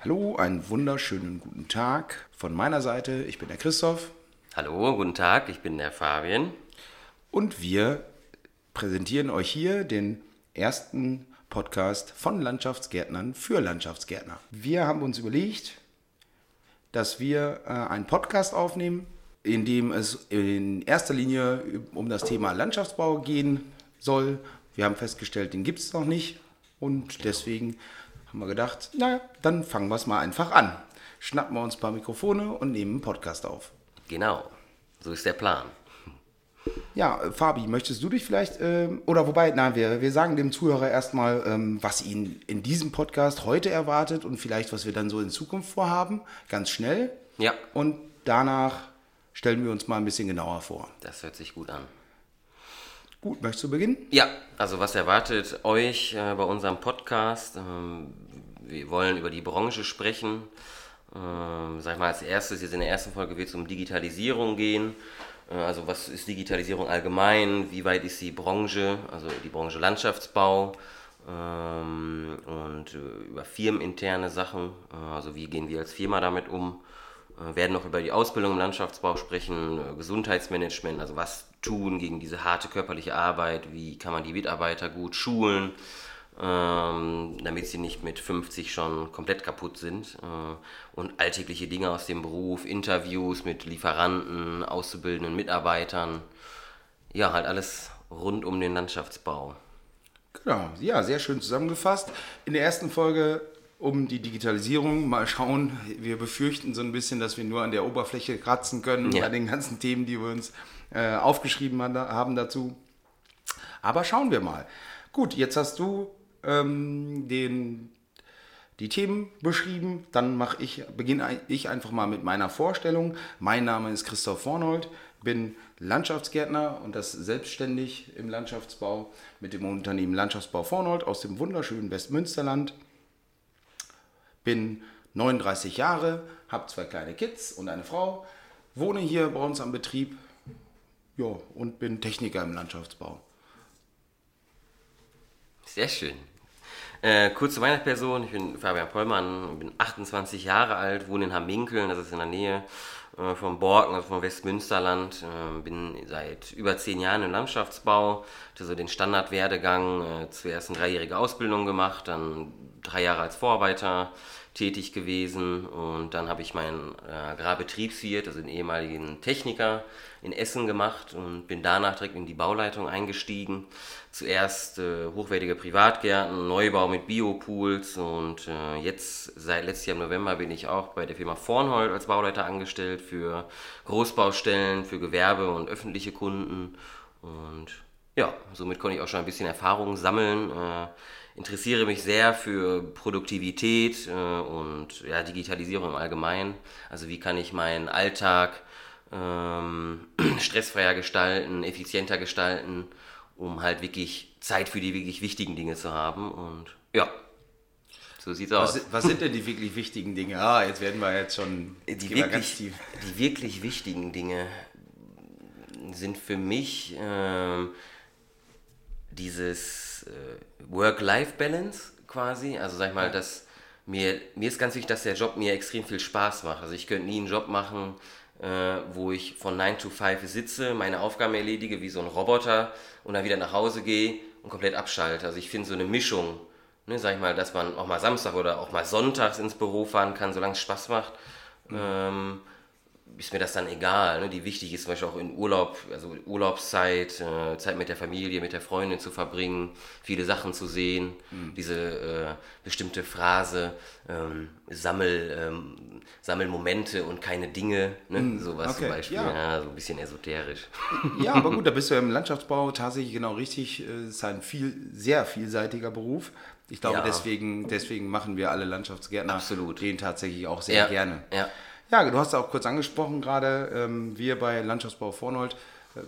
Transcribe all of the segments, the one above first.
Hallo, einen wunderschönen guten Tag von meiner Seite. Ich bin der Christoph Hallo, guten Tag, ich bin der Fabian. und wir präsentieren euch hier den ersten Podcast von Landschaftsgärtnern für Landschaftsgärtner. Wir haben uns überlegt, dass wir äh, einen Podcast aufnehmen, in dem es in erster Linie um das Thema Landschaftsbau gehen soll. Wir haben festgestellt, den gibt es noch nicht und deswegen haben wir gedacht, naja, dann fangen wir es mal einfach an. Schnappen wir uns ein paar Mikrofone und nehmen einen Podcast auf. Genau, so ist der Plan. Ja, Fabi, möchtest du dich vielleicht, ähm, oder wobei, nein, wir, wir sagen dem Zuhörer erstmal, ähm, was ihn in diesem Podcast heute erwartet und vielleicht, was wir dann so in Zukunft vorhaben, ganz schnell. Ja, Und danach stellen wir uns mal ein bisschen genauer vor. das hört sich gut an. Gut, möchtest du beginnen? Ja, also was erwartet euch äh, bei unserem Podcast? Ähm, wir wollen über die Branche sprechen. Ähm, sag ich mal, als erstes, jetzt in der ersten Folge wird es um Digitalisierung gehen. Äh, also was ist Digitalisierung allgemein? Wie weit ist die Branche, also die Branche Landschaftsbau? Ähm, und äh, über firmeninterne Sachen, äh, also wie gehen wir als Firma damit um? Äh, werden noch über die Ausbildung im Landschaftsbau sprechen, äh, Gesundheitsmanagement, also was tun gegen diese harte körperliche Arbeit, wie kann man die Mitarbeiter gut schulen, ähm, damit sie nicht mit 50 schon komplett kaputt sind. Äh, und alltägliche Dinge aus dem Beruf, Interviews mit Lieferanten, auszubildenden Mitarbeitern. Ja, halt alles rund um den Landschaftsbau. Genau, ja, sehr schön zusammengefasst. In der ersten Folge um die Digitalisierung. Mal schauen, wir befürchten so ein bisschen, dass wir nur an der Oberfläche kratzen können Ja. bei den ganzen Themen, die wir uns äh, aufgeschrieben haben dazu. Aber schauen wir mal. Gut, jetzt hast du ähm, den, die Themen beschrieben. Dann ich, beginne ich einfach mal mit meiner Vorstellung. Mein Name ist Christoph Vornold, bin Landschaftsgärtner und das selbstständig im Landschaftsbau mit dem Unternehmen Landschaftsbau Vornold aus dem wunderschönen Westmünsterland. Bin 39 Jahre, habe zwei kleine Kids und eine Frau, wohne hier bei uns am Betrieb ja, und bin Techniker im Landschaftsbau. Sehr schön. Äh, kurz zu meiner Person, ich bin Fabian Pollmann, bin 28 Jahre alt, wohne in Hamminkeln, das ist in der Nähe äh, von Borken, also vom Westmünsterland. Äh, bin seit über zehn Jahren im Landschaftsbau, hatte so den Standardwerdegang, äh, zuerst eine dreijährige Ausbildung gemacht, dann drei Jahre als Vorarbeiter tätig gewesen und dann habe ich meinen äh, Agrarbetriebswirt, also den ehemaligen Techniker in Essen gemacht und bin danach direkt in die Bauleitung eingestiegen. Zuerst äh, hochwertige Privatgärten, Neubau mit Biopools und äh, jetzt seit im November bin ich auch bei der Firma Vornhold als Bauleiter angestellt für Großbaustellen, für Gewerbe und öffentliche Kunden und ja, somit konnte ich auch schon ein bisschen Erfahrung sammeln. Äh, interessiere mich sehr für Produktivität äh, und ja, Digitalisierung im Allgemeinen. Also wie kann ich meinen Alltag ähm, stressfreier gestalten, effizienter gestalten, um halt wirklich Zeit für die wirklich wichtigen Dinge zu haben. Und ja, so sieht's aus. Was, was sind denn die wirklich wichtigen Dinge? Ah, jetzt werden wir jetzt schon Die wir ganz wirklich, tief. die wirklich wichtigen Dinge sind für mich ähm, dieses äh, Work-Life-Balance quasi. Also sag ich mal, dass mir, mir ist ganz wichtig, dass der Job mir extrem viel Spaß macht. Also ich könnte nie einen Job machen, äh, wo ich von 9 to 5 sitze, meine Aufgaben erledige wie so ein Roboter und dann wieder nach Hause gehe und komplett abschalte. Also ich finde so eine Mischung, ne, sag ich mal, dass man auch mal Samstag oder auch mal sonntags ins Büro fahren kann, solange es Spaß macht. Ähm, ist mir das dann egal. Ne? Die wichtig ist zum Beispiel auch in Urlaub, also Urlaubszeit, äh, Zeit mit der Familie, mit der Freundin zu verbringen, viele Sachen zu sehen. Diese äh, bestimmte Phrase, ähm, sammel, ähm, sammel Momente und keine Dinge, ne? sowas okay, zum Beispiel. ja. Ja. so ein bisschen esoterisch. Ja, aber gut, da bist du im Landschaftsbau tatsächlich genau richtig. Es ist ein viel, sehr vielseitiger Beruf. Ich glaube, Ja. deswegen, deswegen machen wir alle Landschaftsgärtner Absolut. den tatsächlich auch sehr Ja, gerne. ja. Ja, du hast auch kurz angesprochen gerade, ähm, wir bei Landschaftsbau Vornold äh,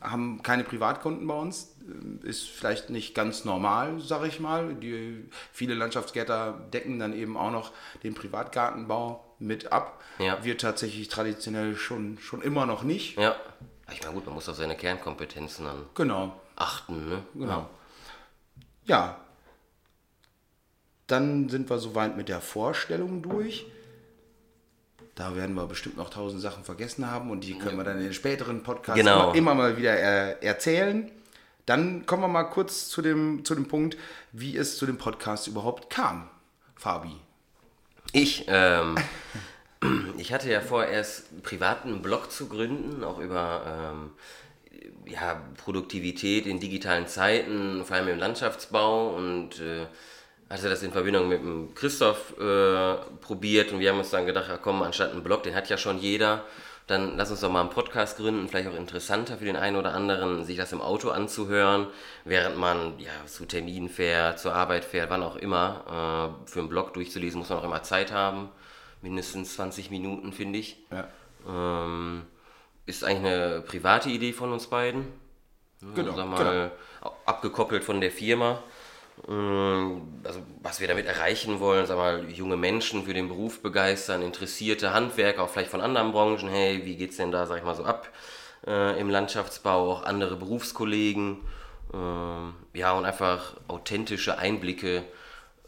haben keine Privatkunden bei uns. Ähm, Ist vielleicht nicht ganz normal, sage ich mal. Die, viele Landschaftsgärtner decken dann eben auch noch den Privatgartenbau mit ab. Ja. Wir tatsächlich traditionell schon, schon immer noch nicht. Ja. Ich meine, gut, man muss auf seine Kernkompetenzen dann Genau, achten. Ne? genau. Ja. Dann sind wir soweit mit der Vorstellung durch. Da werden wir bestimmt noch tausend Sachen vergessen haben und die können wir dann in den späteren Podcasts Genau. immer, immer mal wieder er, erzählen. Dann kommen wir mal kurz zu dem, zu dem Punkt, wie es zu dem Podcast überhaupt kam. Fabi. Ich, ähm, ich hatte ja vor, erst einen privaten Blog zu gründen, auch über ähm, ja, Produktivität in digitalen Zeiten, vor allem im Landschaftsbau und äh, hatte das in Verbindung mit dem Christoph äh, probiert und wir haben uns dann gedacht, ja, komm, anstatt einen Blog, den hat ja schon jeder, dann lass uns doch mal einen Podcast gründen, vielleicht auch interessanter für den einen oder anderen, sich das im Auto anzuhören, während man ja zu Terminen fährt, zur Arbeit fährt, wann auch immer. Äh, für einen Blog durchzulesen muss man auch immer Zeit haben, mindestens 20 Minuten, finde ich. Ja. Ähm, ist eigentlich eine private Idee von uns beiden. Genau, mal, abgekoppelt von der Firma. Ähm, Also, was wir damit erreichen wollen, sag mal, junge Menschen für den Beruf begeistern, interessierte Handwerker, auch vielleicht von anderen Branchen. Hey, wie geht's denn da, sag ich mal, so ab äh, im Landschaftsbau? Auch andere Berufskollegen. Ähm, ja, und einfach authentische Einblicke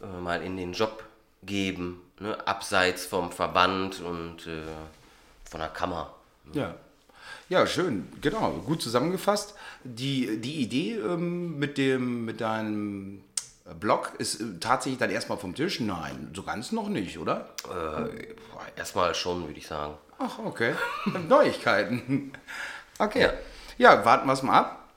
äh, mal in den Job geben, ne? abseits vom Verband und äh, von der Kammer. Ja. Ja, schön, genau, gut zusammengefasst. Die, die Idee ähm, mit, dem, mit deinem Blog ist äh, tatsächlich dann erstmal vom Tisch? Nein, so ganz noch nicht, oder? Äh, erstmal schon, würde ich sagen. Ach, okay. Neuigkeiten. Okay. Ja. Ja, warten wir es mal ab.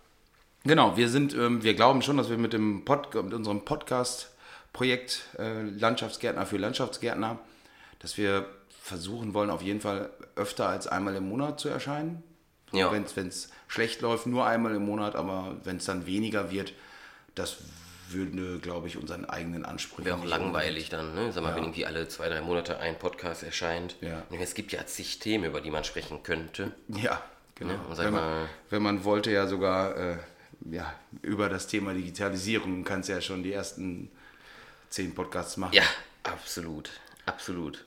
Genau, wir sind, ähm, wir glauben schon, dass wir mit, dem Pod, mit unserem Podcast-Projekt äh, Landschaftsgärtner für Landschaftsgärtner, dass wir versuchen wollen, auf jeden Fall öfter als einmal im Monat zu erscheinen. Ja. Wenn es schlecht läuft, nur einmal im Monat, aber wenn es dann weniger wird, das würde, glaube ich, unseren eigenen Ansprüchen. Wäre auch langweilig dann, ne? Sag mal, wenn irgendwie alle zwei, drei Monate ein Podcast erscheint. Ja. Und Es gibt ja zig Themen, über die man sprechen könnte. Ja, genau. Ja, sag wenn, man, wenn man wollte ja sogar äh, ja, über das Thema Digitalisierung kannst du ja schon die ersten zehn Podcasts machen. Ja, absolut. Absolut.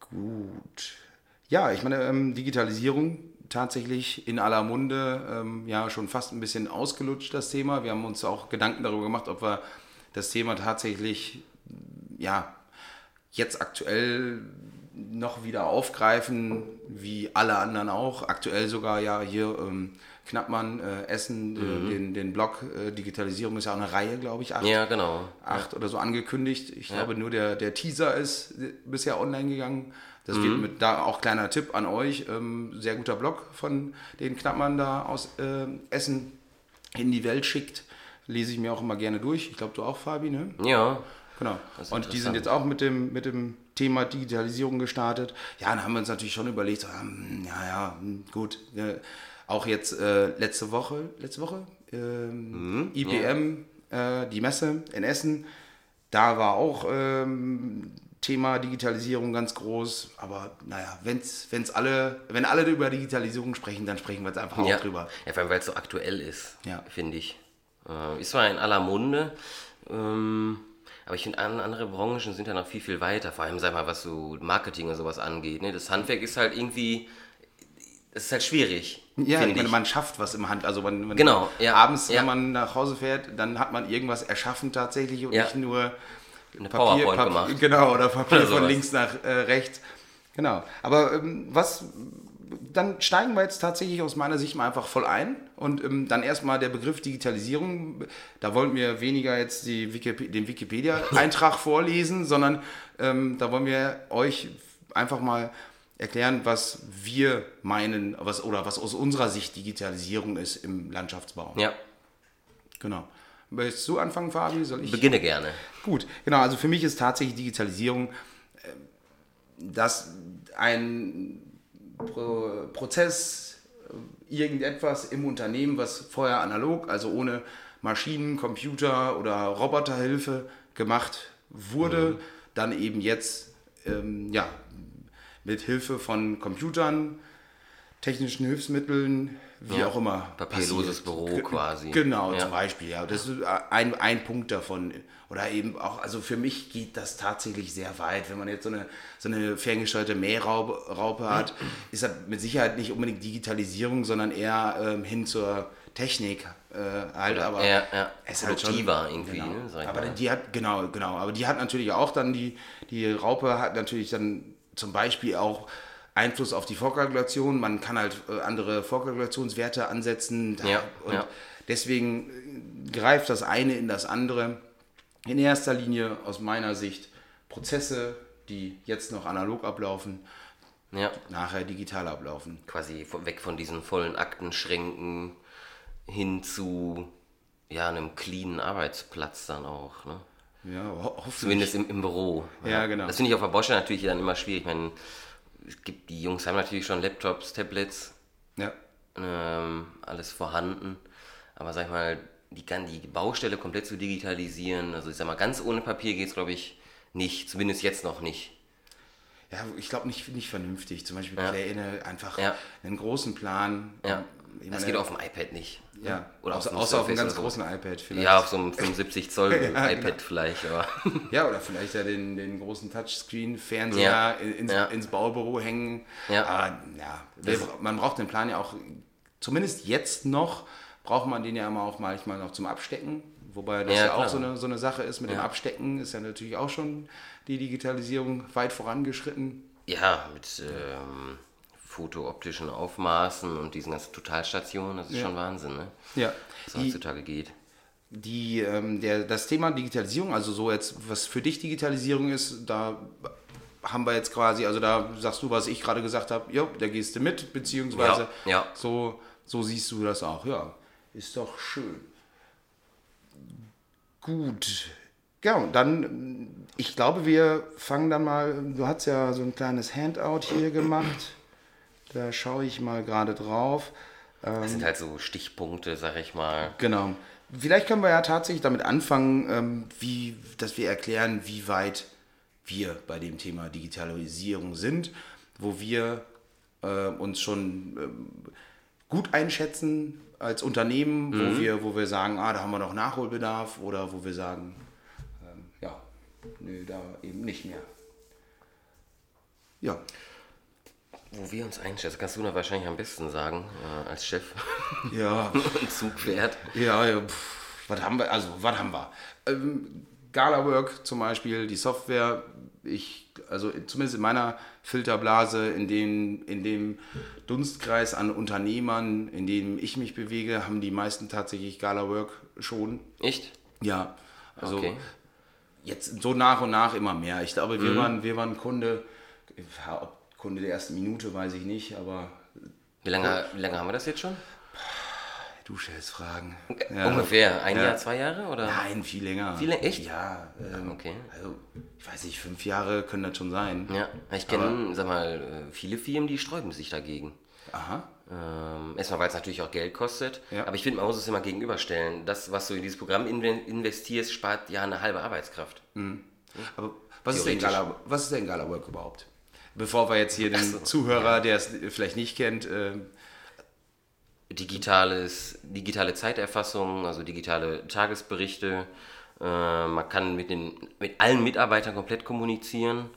Gut. Ja, ich meine, ähm, Digitalisierung tatsächlich in aller Munde, ähm, ja, schon fast ein bisschen ausgelutscht, das Thema. Wir haben uns auch Gedanken darüber gemacht, ob wir das Thema tatsächlich, ja, jetzt aktuell noch wieder aufgreifen, wie alle anderen auch. Aktuell sogar ja hier ähm, Knappmann, äh, Essen, äh, den, den Blog äh, Digitalisierung ist ja auch eine Reihe, glaube ich, acht Ja, genau. acht oder so angekündigt. Ich glaube, nur der, der Teaser ist bisher online gegangen. Das wird mit da auch kleiner Tipp an euch. Ähm, sehr guter Blog von den Knappmann da aus äh, Essen in die Welt schickt. Lese ich mir auch immer gerne durch. Ich glaube, du auch, Fabi, ne? Ja. Genau. Und die sind jetzt auch mit dem, mit dem Thema Digitalisierung gestartet. Ja, dann haben wir uns natürlich schon überlegt, so, hm, ja, ja, hm, gut. äh, auch jetzt äh, letzte Woche, letzte Woche, ähm, IBM, äh, die Messe in Essen, da war auch ähm, Thema Digitalisierung ganz groß. Aber naja, wenn's, wenn's alle, wenn alle über Digitalisierung sprechen, dann sprechen wir jetzt einfach Ja. auch drüber. ja, vor allem, weil es so aktuell ist, Ja. finde ich. Äh, ist zwar in aller Munde, ähm, aber ich finde, an, andere Branchen sind da noch viel, viel weiter. Vor allem, sag mal, was so Marketing und sowas angeht. Ne? Das Handwerk ist halt irgendwie, das ist halt schwierig. Ja, ich meine, man schafft was im Hand. Also man, man Genau, ja, abends, ja. wenn man nach Hause fährt, dann hat man irgendwas erschaffen tatsächlich und Ja. nicht nur Eine Papier, PowerPoint Pap- gemacht. Genau, oder Papier Oder von links nach äh, rechts. Genau. Aber ähm, was, dann steigen wir jetzt tatsächlich aus meiner Sicht mal einfach voll ein. Und ähm, dann erstmal der Begriff Digitalisierung. Da wollten wir weniger jetzt die Wikip den Wikipedia-Eintrag vorlesen, sondern ähm, da wollen wir euch einfach mal erklären, was wir meinen, was, oder was aus unserer Sicht Digitalisierung ist im Landschaftsbau. Ja, Genau. Willst du anfangen, Fabi? Soll ich? beginne gerne. Gut, genau. Also für mich ist tatsächlich Digitalisierung, äh, dass ein Pro Prozess, äh, irgendetwas im Unternehmen, was vorher analog, also ohne Maschinen, Computer oder Roboterhilfe gemacht wurde, dann eben jetzt ähm, ja, mit Hilfe von Computern technischen Hilfsmitteln, wie Ja. auch immer. Papierloses passiert. Büro quasi. Genau, Ja. zum Beispiel, ja. Das ist ein, ein Punkt davon. Oder eben auch, also für mich geht das tatsächlich sehr weit. Wenn man jetzt so eine, so eine ferngesteuerte Mähraupe Raupe hat, ist das mit Sicherheit nicht unbedingt Digitalisierung, sondern eher ähm, hin zur Technik äh, halt. Oder aber eher- ja, es halt schon- produktiver irgendwie, Genau. ne, aber die hat, genau, genau. Aber die hat natürlich auch dann, die, die Raupe hat natürlich dann zum Beispiel auch Einfluss auf die Vorkalkulation. Man kann halt äh, andere Vorkalkulationswerte ansetzen. Ja, und ja. deswegen äh, greift das eine in das andere. In erster Linie aus meiner Sicht Prozesse, die jetzt noch analog ablaufen, Ja, nachher digital ablaufen. quasi weg von diesen vollen Aktenschränken hin zu ja, einem cleanen Arbeitsplatz dann auch. Ne? Ja, ho hoffentlich. Zumindest im, im Büro. Ja, genau. Das finde ich auf der Bosch natürlich dann immer schwierig. Ich meine, es gibt, die Jungs haben natürlich schon Laptops, Tablets, Ja. ähm, alles vorhanden. Aber sag ich mal, die, die Baustelle komplett zu digitalisieren, also ich sag mal, ganz ohne Papier geht es, glaube ich, nicht. Zumindest jetzt noch nicht. Ja, ich glaube nicht, nicht vernünftig. Zum Beispiel Ja. Pläne, einfach Ja. einen großen Plan. Ja. Ich Das meine, geht auf dem iPad nicht. Ja, Oder außer, auf dem außer auf einem ganz so. großen iPad vielleicht. Ja, auf so einem 75 Zoll Ja, iPad genau. vielleicht, aber. Ja, oder vielleicht ja den, den großen Touchscreen-Fernseher Ja, in- ins, ja. ins Baubüro hängen. Ja. Aber ja, wir, bra- man braucht den Plan ja auch, zumindest jetzt noch, braucht man den ja immer auch manchmal noch zum Abstecken. Wobei das Ja, ja, auch so eine, so eine Sache ist mit dem Ja. Abstecken, ist ja natürlich auch schon die Digitalisierung weit vorangeschritten. Ja, mit ähm, fotooptischen Aufmaßen und diesen ganzen Totalstationen, das ist Ja. schon Wahnsinn, ne? Ja, Was die, heutzutage geht. die, ähm, der, das Thema Digitalisierung, also so jetzt, was für dich Digitalisierung ist, da haben wir jetzt quasi, also da sagst du, was ich gerade gesagt habe, ja, da gehst du mit, beziehungsweise Ja, ja. So, so siehst du das auch, ja, ist doch schön. Gut, ja, und dann, ich glaube, wir fangen dann mal, du hast ja so ein kleines Handout hier gemacht, da schaue ich mal gerade drauf. Das sind halt so Stichpunkte, sag ich mal. Genau. Vielleicht können wir ja tatsächlich damit anfangen, ähm, wie, dass wir erklären, wie weit wir bei dem Thema Digitalisierung sind, wo wir äh, uns schon ähm, gut einschätzen als Unternehmen, wo, wir, wo wir sagen, ah, da haben wir noch Nachholbedarf oder wo wir sagen, ähm, ja, nö, da eben nicht mehr. Ja, Wo wir uns einschätzen, kannst du da wahrscheinlich am besten sagen, äh, als Chef ja, und Zugpferd. Ja, ja pff, was haben wir? Also, was haben wir? Ähm, GalaWork zum Beispiel, die Software, ich, also zumindest in meiner Filterblase, in dem, in dem Dunstkreis an Unternehmern, in dem ich mich bewege, haben die meisten tatsächlich GalaWork schon. Echt? Ja, also Okay. jetzt so nach und nach immer mehr. Ich glaube, wir, waren, wir waren Kunde, ob Kunde der ersten Minute, weiß ich nicht, aber Wie lange, wie lange haben wir das jetzt schon? du stellst Fragen. Ungefähr ein Ja. Jahr, zwei Jahre? Oder? Nein, viel länger. Viel länger? Echt? Ja, ähm, Okay. Also, ich weiß nicht, fünf Jahre können das schon sein. Ja, ich kenne, sag mal, äh, viele Firmen, die sträuben sich dagegen. Aha. Ähm, erstmal, weil es natürlich auch Geld kostet. Ja. Aber ich finde, man muss es immer gegenüberstellen. Das, was du in dieses Programm inve- investierst, spart ja eine halbe Arbeitskraft. Aber was ist, denn. Gala, was ist denn Galawork überhaupt? Bevor wir jetzt hier den so, Zuhörer, der es vielleicht nicht kennt, ähm, Digitales, digitale Zeiterfassung, also digitale Tagesberichte. Äh, man kann mit, den, mit allen Mitarbeitern komplett kommunizieren.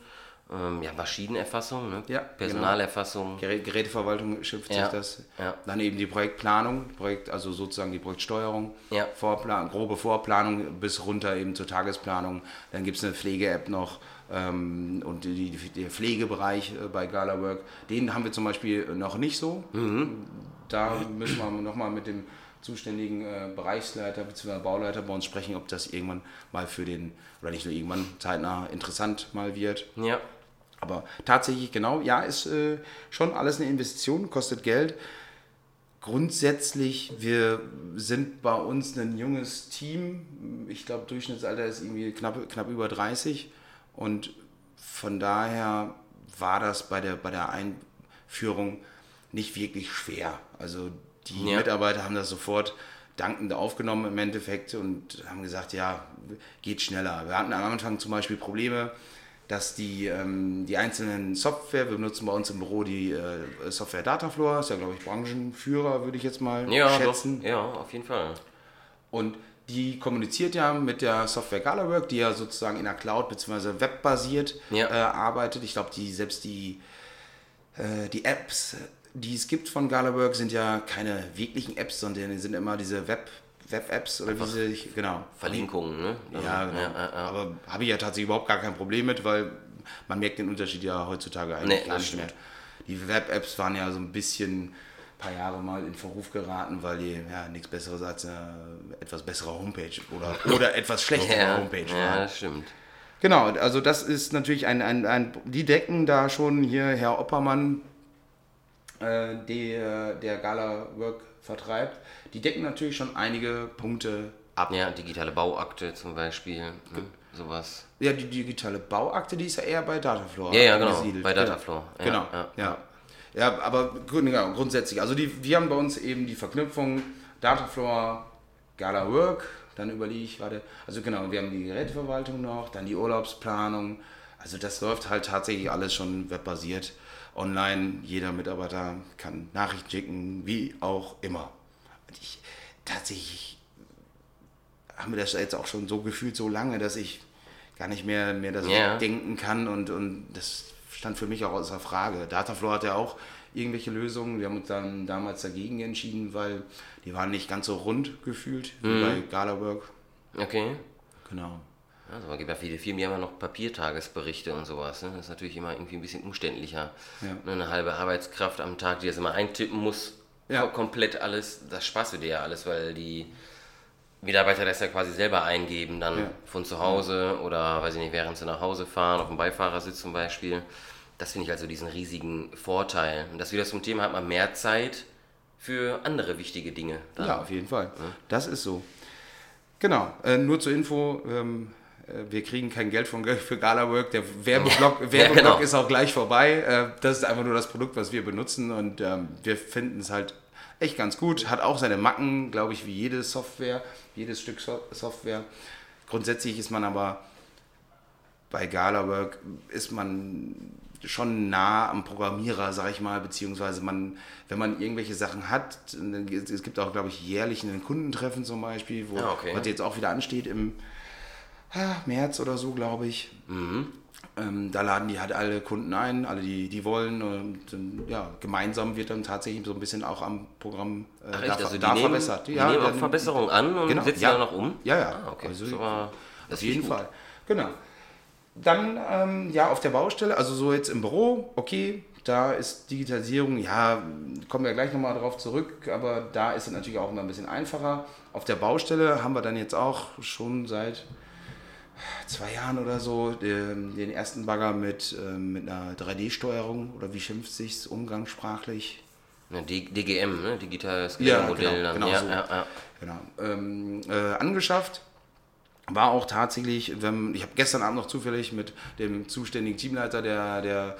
Ähm, ja, Maschinenerfassung, ne? Ja, Personalerfassung. Gerä- Geräteverwaltung schimpft Ja, sich das. ja. Dann eben die Projektplanung, Projekt, also sozusagen die Projektsteuerung, Ja. Vorplan, grobe Vorplanung bis runter eben zur Tagesplanung. Dann gibt es eine Pflege-App noch und die, die, der Pflegebereich äh, bei GalaWork, den haben wir zum Beispiel noch nicht so. Mhm. Da müssen wir nochmal mit dem zuständigen äh, Bereichsleiter bzw. Bauleiter bei uns sprechen, ob das irgendwann mal für den, oder nicht nur irgendwann, zeitnah interessant mal wird. Ja. Aber tatsächlich, genau, ja, ist äh, schon alles eine Investition, kostet Geld. Grundsätzlich, wir sind bei uns ein junges Team. Ich glaube, Durchschnittsalter ist irgendwie knapp, knapp über 30. Und von daher war das bei der, bei der Einführung nicht wirklich schwer. Also die Ja. Mitarbeiter haben das sofort dankend aufgenommen im Endeffekt und haben gesagt, ja, geht schneller. Wir hatten am Anfang zum Beispiel Probleme, dass die, ähm, die einzelnen Software, wir benutzen bei uns im Büro die äh, Software Datafloor, ist ja glaube ich Branchenführer, würde ich jetzt mal Ja, schätzen. doch. Ja, auf jeden Fall. Und die kommuniziert ja mit der Software GalaWork, die ja sozusagen in der Cloud bzw. webbasiert Ja. äh, arbeitet. Ich glaube, die selbst die, äh, die Apps, die es gibt von GalaWork, sind ja keine wirklichen Apps, sondern die sind immer diese Web, Web-Apps oder wie sie genau. Verlinkungen, ne? Ja, genau. Ja, ja. Aber habe ich ja tatsächlich überhaupt gar kein Problem mit, weil man merkt den Unterschied ja heutzutage eigentlich Nee, gar nicht mehr. Die Web-Apps waren ja so ein bisschen paar Jahre mal in Verruf geraten, weil die ja nichts Besseres als eine etwas bessere Homepage oder, oder etwas schlechtere ja, Homepage ja, waren. das stimmt. Genau, also das ist natürlich ein, ein, ein die decken da schon hier Herr Oppermann, äh, der, der Gala Work vertreibt, die decken natürlich schon einige Punkte ab. Ja, digitale Bauakte zum Beispiel, ne? sowas. Ja, die digitale Bauakte, die ist ja eher bei Dataflow Ja, ja, genau, bei Dataflow. Ja, Genau, ja, ja. Ja, aber genau, grundsätzlich, also die, wir haben bei uns eben die Verknüpfung Dataflow, Gala Work, dann überlege ich gerade, also genau, wir haben die Geräteverwaltung noch, dann die Urlaubsplanung, also das läuft halt tatsächlich alles schon webbasiert, online, jeder Mitarbeiter kann Nachrichten schicken, wie auch immer. Und ich tatsächlich haben wir das jetzt auch schon so gefühlt so lange, dass ich gar nicht mehr, mehr das Ja. denken kann und, und das stand für mich auch außer Frage. Dataflow hat ja auch irgendwelche Lösungen. Wir haben uns dann damals dagegen entschieden, weil die waren nicht ganz so rund gefühlt wie bei GalaWork. Okay. Genau. Also man gibt ja viele Firmen, die haben ja noch Papiertagesberichte und sowas. Ne? Das ist natürlich immer irgendwie ein bisschen umständlicher. Ja. Ne, Eine halbe Arbeitskraft am Tag, die das immer eintippen muss, Ja. ko- komplett alles, das sparst du dir ja alles, weil die Mitarbeiter das ja quasi selber eingeben, dann Ja. von zu Hause oder, weiß ich nicht, während sie nach Hause fahren, auf dem Beifahrersitz zum Beispiel. Das finde ich also diesen riesigen Vorteil. Und das wieder zum Thema hat man mehr Zeit für andere wichtige Dinge. dann. Ja, auf jeden Fall. Das ist so. Genau. Äh, nur zur Info. Ähm, äh, wir kriegen kein Geld von, für GalaWork. Der Werbeblock, Werbeblock genau. ist auch gleich vorbei. Äh, das ist einfach nur das Produkt, was wir benutzen und ähm, wir finden es halt echt ganz gut. Hat auch seine Macken, glaube ich, wie jede Software, jedes Stück so Software. Grundsätzlich ist man aber bei GalaWork ist man schon nah am Programmierer, sag ich mal, beziehungsweise man, wenn man irgendwelche Sachen hat, es gibt auch, glaube ich, jährlich ein Kundentreffen zum Beispiel, wo Ah, okay. was jetzt auch wieder ansteht im ah, März oder so, glaube ich. Mhm. Ähm, da laden die halt alle Kunden ein, alle, die, die wollen. Und ähm, ja, gemeinsam wird dann tatsächlich so ein bisschen auch am Programm äh, Ach, da, echt? Also da nehmen, verbessert. die nehmen auch Verbesserungen an und Genau, setzen ja. dann noch um? Ja, ja. Ah, okay. Also, aber, Auf jeden gut. Fall. Genau. Dann, ähm, ja, auf der Baustelle, also so jetzt im Büro, okay, da ist Digitalisierung, ja, kommen wir gleich nochmal drauf zurück, aber da ist es natürlich auch immer ein bisschen einfacher. Auf der Baustelle haben wir dann jetzt auch schon seit zwei Jahren oder so den, den ersten Bagger mit, ähm, mit einer 3D-Steuerung oder wie schimpft sich's umgangssprachlich? Ja, D- DGM, ne? digitales Ja, Modell genau, genau ja, so. ja, ja. Genau. Ähm, äh, angeschafft. War auch tatsächlich, wenn, ich habe gestern Abend noch zufällig mit dem zuständigen Teamleiter, der, der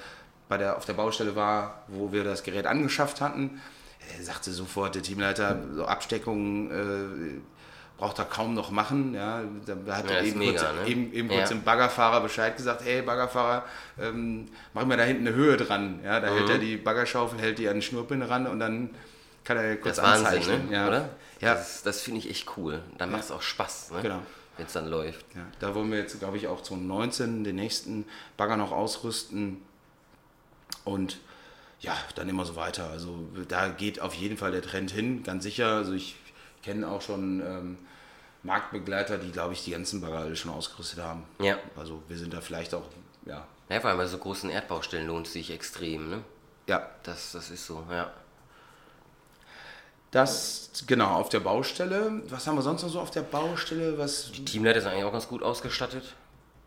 bei der, auf der Baustelle war, wo wir das Gerät angeschafft hatten, er sagte sofort, der Teamleiter, so Absteckungen äh, braucht er kaum noch machen. Ja, da hat Ja, er eben, mega, kurz, ne? eben, eben Ja. kurz dem Baggerfahrer Bescheid gesagt, hey Baggerfahrer, ähm, mach mir da hinten eine Höhe dran. Ja, da Mhm. hält er die Baggerschaufel, hält die an den Schnurpin ran und dann kann er kurz Das ist Wahnsinn, anzeichnen. ne? Ja. oder? Ja, Das, das finde ich echt cool. Da macht es auch Spaß, ne? Genau. wenn es dann läuft. Ja, da wollen wir jetzt, glaube ich, auch 2019 den nächsten Bagger noch ausrüsten. Und ja, dann immer so weiter. Also da geht auf jeden Fall der Trend hin, ganz sicher. Also ich kenne auch schon ähm, Marktbegleiter, die, glaube ich, die ganzen alle schon ausgerüstet haben. Ja. Also wir sind da vielleicht auch, ja. Ja, vor allem bei so großen Erdbaustellen lohnt es sich extrem, ne? Ja, Das, das ist so, ja. das, genau, auf der Baustelle. Was haben wir sonst noch so auf der Baustelle? Was, Teamleiter sind eigentlich auch ganz gut ausgestattet.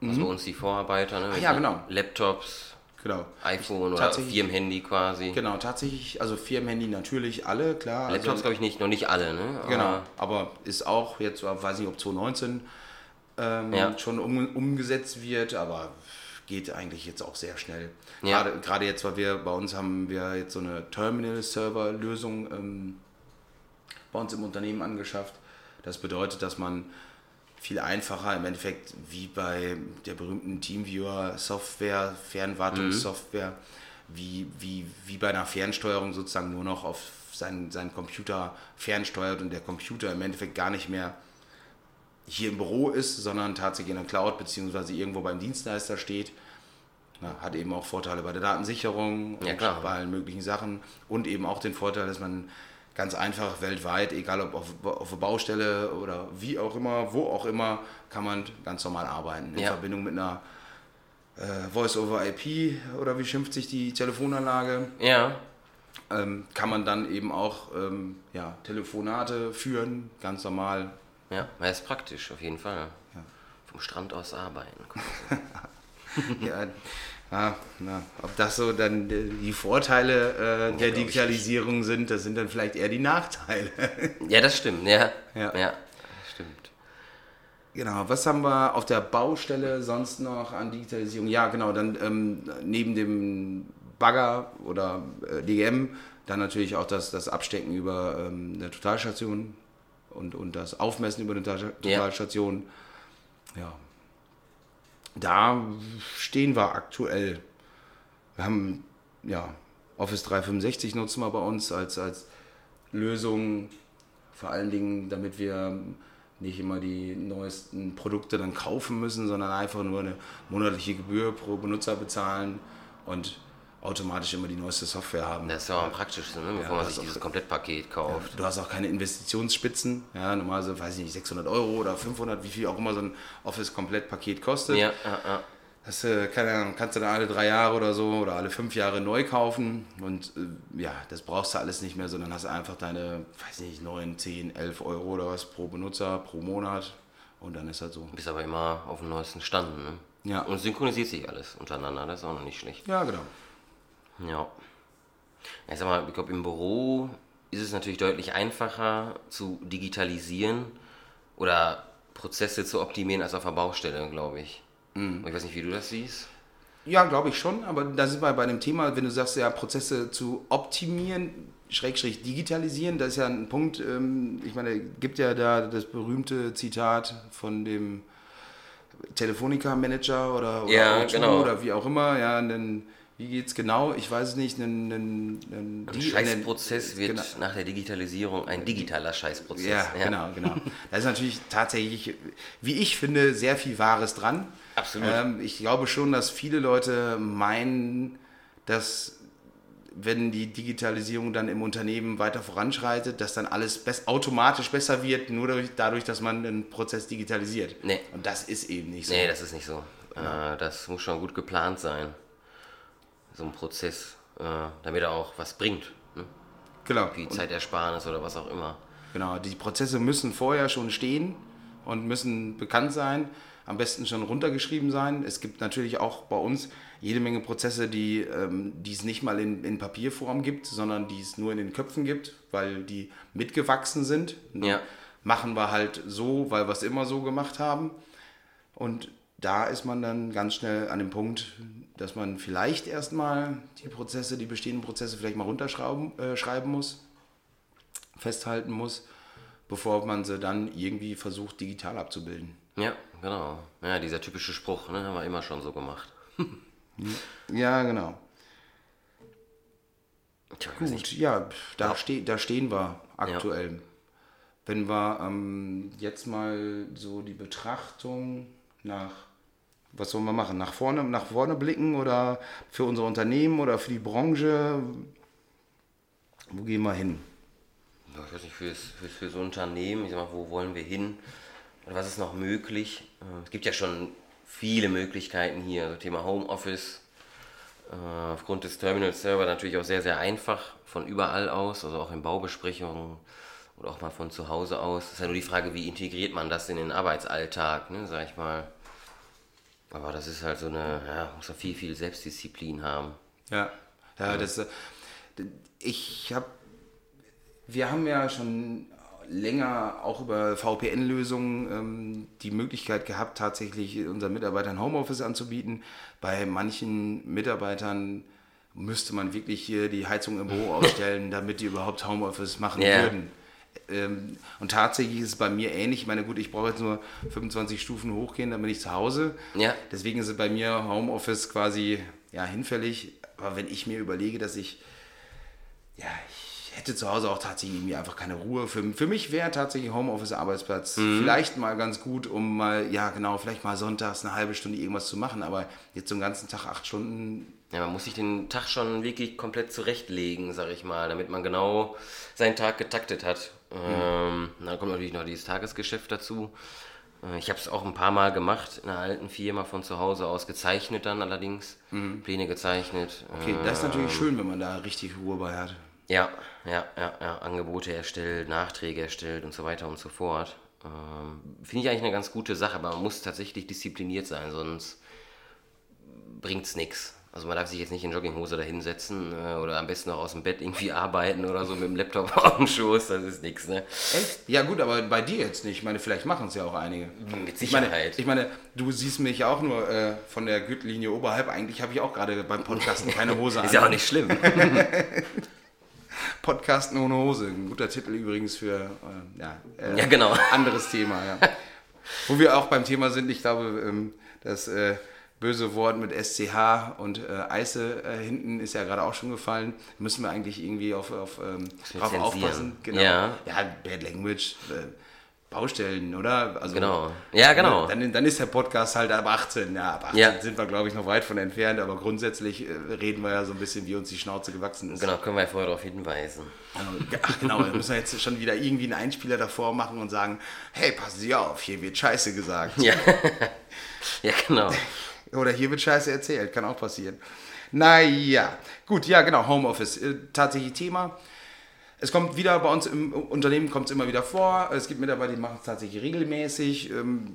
Also bei uns die Vorarbeiter, ne? Mhm. ja, genau. Laptops, genau. iPhone oder Tatsächlich- Firmenhandy quasi. Genau, tatsächlich, also Firmenhandy natürlich alle, klar. Also, Laptops glaube ich nicht, noch nicht alle, ne? Aber Genau, aber ist auch jetzt, weiß nicht, ob 2019 ähm, Ja. schon um, umgesetzt wird, aber geht eigentlich jetzt auch sehr schnell. Ja. Gerade, gerade jetzt, weil wir bei uns haben wir jetzt so eine Terminal-Server-Lösung ähm, bei uns im Unternehmen angeschafft. Das bedeutet, dass man viel einfacher im Endeffekt wie bei der berühmten Teamviewer-Software, Fernwartungssoftware, mhm. wie, wie, wie bei einer Fernsteuerung sozusagen nur noch auf seinen, seinen Computer fernsteuert und der Computer im Endeffekt gar nicht mehr hier im Büro ist, sondern tatsächlich in der Cloud beziehungsweise irgendwo beim Dienstleister steht. Ja, hat eben auch Vorteile bei der Datensicherung ja, und bei allen möglichen Sachen und eben auch den Vorteil, dass man ganz einfach weltweit, egal ob auf, auf der Baustelle oder wie auch immer, wo auch immer, kann man ganz normal arbeiten. In ja. Verbindung mit einer äh, Voice-over-IP oder wie schimpft sich die Telefonanlage. Ja. Ähm, kann man dann eben auch ähm, ja, Telefonate führen, ganz normal. Ja, das ist praktisch, auf jeden Fall. Ja. Vom Strand aus arbeiten. ja, ja, na, ob das so dann die Vorteile äh, der Digitalisierung sind, das sind dann vielleicht eher die Nachteile. ja, das stimmt, ja. Ja, ja stimmt. Genau, was haben wir auf der Baustelle sonst noch an Digitalisierung? Ja, genau, dann ähm, neben dem Bagger oder äh, DGM dann natürlich auch das, das Abstecken über ähm, eine Totalstation und, und das Aufmessen über eine Totalstation. Ja. ja da stehen wir aktuell. Wir haben ja Office 365 nutzen wir bei uns als, als Lösung, vor allen Dingen, damit wir nicht immer die neuesten Produkte dann kaufen müssen, sondern einfach nur eine monatliche Gebühr pro Benutzer bezahlen und automatisch immer die neueste Software haben. Das ist ja auch am praktischsten, ne? bevor ja, man sich dieses Komplettpaket kauft. Ja, du hast auch keine Investitionsspitzen. Ja, normalerweise, weiß ich nicht, 600 Euro oder 500, wie viel auch immer so ein Office-Komplettpaket kostet. Ja, ja, ja. Das äh, kann, kannst du dann alle drei Jahre oder so oder alle fünf Jahre neu kaufen. Und äh, ja, das brauchst du alles nicht mehr, sondern hast einfach deine, weiß nicht, 9, 10, 11 Euro oder was pro Benutzer, pro Monat. Und dann ist halt so. Bist aber immer auf dem neuesten Stand, ne? Ja. Und synchronisiert sich alles untereinander, das ist auch noch nicht schlecht. Ja, genau. Ja. Ich sag mal, ich glaube, im Büro ist es natürlich deutlich einfacher zu digitalisieren oder Prozesse zu optimieren als auf der Baustelle, glaube ich. Mhm. Ich weiß nicht, wie du das siehst. Ja, glaube ich schon, aber da sind wir bei dem Thema, wenn du sagst, ja, Prozesse zu optimieren, Schrägstrich digitalisieren, das ist ja ein Punkt, ähm, ich meine, gibt ja da das berühmte Zitat von dem Telefonica-Manager oder, oder, ja, genau. oder wie auch immer, ja, einen wie geht es genau? Ich weiß es nicht. Ein, ein, ein, ein Scheißprozess wird genau. nach der Digitalisierung ein digitaler Scheißprozess. Ja, ja, genau, genau. Da ist natürlich tatsächlich, wie ich finde, sehr viel Wahres dran. Absolut. Ähm, ich glaube schon, dass viele Leute meinen, dass wenn die Digitalisierung dann im Unternehmen weiter voranschreitet, dass dann alles best automatisch besser wird, nur dadurch, dadurch, dass man den Prozess digitalisiert. Nee. Und das ist eben nicht so. Nee, das ist nicht so. Ja. Äh, das muss schon gut geplant sein so ein Prozess, äh, damit er auch was bringt. Ne? Genau. Wie Zeitersparnis oder was auch immer. Genau, die Prozesse müssen vorher schon stehen und müssen bekannt sein, am besten schon runtergeschrieben sein. Es gibt natürlich auch bei uns jede Menge Prozesse, die, ähm, die es nicht mal in, in Papierform gibt, sondern die es nur in den Köpfen gibt, weil die mitgewachsen sind. Ja. Machen wir halt so, weil wir es immer so gemacht haben. Und da ist man dann ganz schnell an dem Punkt, dass man vielleicht erstmal die Prozesse, die bestehenden Prozesse vielleicht mal runterschreiben äh, schreiben muss, festhalten muss, bevor man sie dann irgendwie versucht, digital abzubilden. Ja, genau. Ja, dieser typische Spruch, ne, haben wir immer schon so gemacht. ja, genau. Tja, Gut, ja, da, Ste da stehen wir aktuell. Ja. Wenn wir ähm, jetzt mal so die Betrachtung nach was sollen wir machen? Nach vorne, nach vorne blicken oder für unser Unternehmen oder für die Branche? Wo gehen wir hin? Ich weiß nicht, für, für, für so ein Unternehmen, ich sag mal, wo wollen wir hin? Oder was ist noch möglich? Äh, es gibt ja schon viele Möglichkeiten hier. Also Thema Homeoffice, äh, aufgrund des Terminals Server natürlich auch sehr, sehr einfach von überall aus, also auch in Baubesprechungen oder auch mal von zu Hause aus. Es ist ja nur die Frage, wie integriert man das in den Arbeitsalltag, ne, sag ich mal. Aber das ist halt so eine, ja, muss ja viel, viel Selbstdisziplin haben. Ja, ja, das, äh, ich habe, wir haben ja schon länger auch über VPN-Lösungen ähm, die Möglichkeit gehabt, tatsächlich unseren Mitarbeitern Homeoffice anzubieten. Bei manchen Mitarbeitern müsste man wirklich hier die Heizung im Büro ausstellen, damit die überhaupt Homeoffice machen yeah. würden. Ähm, und tatsächlich ist es bei mir ähnlich. Ich meine, gut, ich brauche jetzt nur 25 Stufen hochgehen, dann bin ich zu Hause. Ja. Deswegen ist es bei mir Homeoffice quasi ja, hinfällig. Aber wenn ich mir überlege, dass ich, ja, ich hätte zu Hause auch tatsächlich irgendwie einfach keine Ruhe. Für, für mich wäre tatsächlich Homeoffice Arbeitsplatz vielleicht mal ganz gut, um mal, ja genau, vielleicht mal sonntags eine halbe Stunde irgendwas zu machen. Aber jetzt so einen ganzen Tag acht Stunden, Ja, man muss sich den Tag schon wirklich komplett zurechtlegen, sag ich mal, damit man genau seinen Tag getaktet hat. Ähm, dann kommt natürlich noch dieses Tagesgeschäft dazu. Äh, Ich habe es auch ein paar Mal gemacht in einer alten Firma von zu Hause aus, gezeichnet dann allerdings, Pläne gezeichnet. okay, das ist natürlich schön, wenn man da richtig Ruhe bei hat. Ja, ja, ja, ja, Angebote erstellt, Nachträge erstellt und so weiter und so fort. Ähm, Finde ich eigentlich eine ganz gute Sache, aber man muss tatsächlich diszipliniert sein, sonst bringt's nichts. Also man darf sich jetzt nicht in Jogginghose da hinsetzen äh, oder am besten noch aus dem Bett irgendwie arbeiten oder so mit dem Laptop auf dem Schoß, das ist nichts, ne? Echt? Ja gut, aber bei dir jetzt nicht. Ich meine, vielleicht machen es ja auch einige. Mit Ich meine, Sicherheit. ich meine, du siehst mich auch nur äh, von der Gürtellinie oberhalb. Eigentlich habe ich auch gerade beim Podcasten keine Hose an. ist ja auch nicht schlimm. Podcasten ohne Hose. Ein guter Titel übrigens für äh, ja, äh, Ja, genau. anderes Thema. Ja. Wo wir auch beim Thema sind, ich glaube, ähm, das äh, böse Wort mit SCH und äh, Eise äh, hinten ist ja gerade auch schon gefallen. Müssen wir eigentlich irgendwie auf, auf, ähm, drauf aufpassen. Genau. Ja. ja, Bad Language. Äh, Baustellen, oder? Also, Genau. Ja, genau. Dann, dann ist der Podcast halt ab 18. Ja, ab 18 Ja. sind wir, glaube ich, noch weit von entfernt, aber grundsätzlich äh, reden wir ja so ein bisschen, wie uns die Schnauze gewachsen ist. genau, können wir ja vorher darauf hinweisen. Also, Ach genau, da müssen wir jetzt schon wieder irgendwie einen Einspieler davor machen und sagen, hey, passen Sie auf, hier wird Scheiße gesagt. Ja, ja genau. Oder hier wird Scheiße erzählt, kann auch passieren. Naja, gut, ja genau, Homeoffice, äh, tatsächlich Thema. Es kommt wieder bei uns im Unternehmen kommt es immer wieder vor. Es gibt Mitarbeiter, die machen es tatsächlich regelmäßig. Ähm,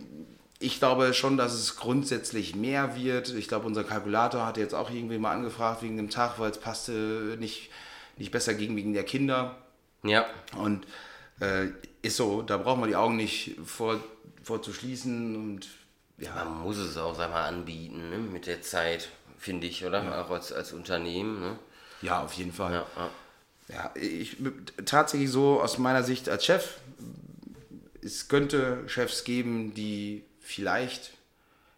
Ich glaube schon, dass es grundsätzlich mehr wird. Ich glaube, unser Kalkulator hat jetzt auch irgendwie mal angefragt wegen dem Tag, weil es passte nicht, nicht besser ging wegen der Kinder. Ja, Und äh, ist so, da braucht man die Augen nicht vor, vor zu schließen und ja, man muss es auch, sag mal, anbieten, ne? mit der Zeit, finde ich, oder? Auch als, als Unternehmen, ne? ja, auf jeden Fall. Ja, ja. Ja, ich tatsächlich so aus meiner Sicht als Chef, es könnte Chefs geben, die vielleicht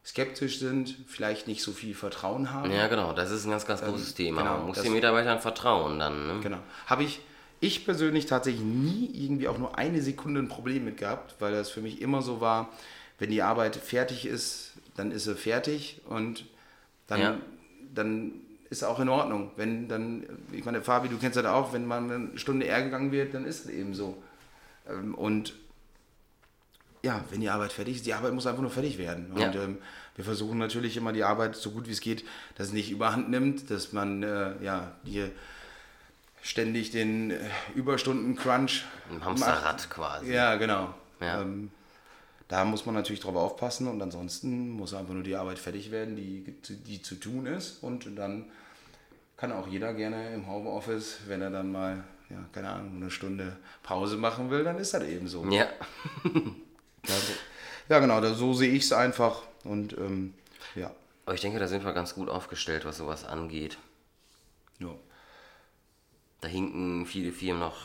skeptisch sind, vielleicht nicht so viel Vertrauen haben. Ja, genau, das ist ein ganz, ganz großes Thema. genau, Man muss den Mitarbeitern vertrauen dann. Ne? Genau. Habe ich, ich persönlich tatsächlich nie irgendwie auch nur eine Sekunde ein Problem mit gehabt, weil das für mich immer so war, wenn die Arbeit fertig ist, dann ist sie fertig und dann, Ja. dann ist auch in Ordnung. Wenn dann, ich meine, Fabi, du kennst das auch, wenn man eine Stunde eher gegangen wird, dann ist es eben so. Ähm, Und ja, wenn die Arbeit fertig ist, die Arbeit muss einfach nur fertig werden. Und Ja. ähm, wir versuchen natürlich immer die Arbeit so gut wie es geht, dass es nicht überhand nimmt, dass man äh, ja hier ständig den äh, Überstunden-Crunch Ein Hamsterrad quasi. Ja, genau. Ja. Ähm, da muss man natürlich drauf aufpassen und ansonsten muss einfach nur die Arbeit fertig werden, die, die zu tun ist. Und dann kann auch jeder gerne im Homeoffice, wenn er dann mal, ja, keine Ahnung, eine Stunde Pause machen will, dann ist das eben so. Ja, Ja, ja genau, da, so sehe ich es einfach. Und ähm, ja. aber ich denke, da sind wir ganz gut aufgestellt, was sowas angeht. ja. Da hinken viele Firmen noch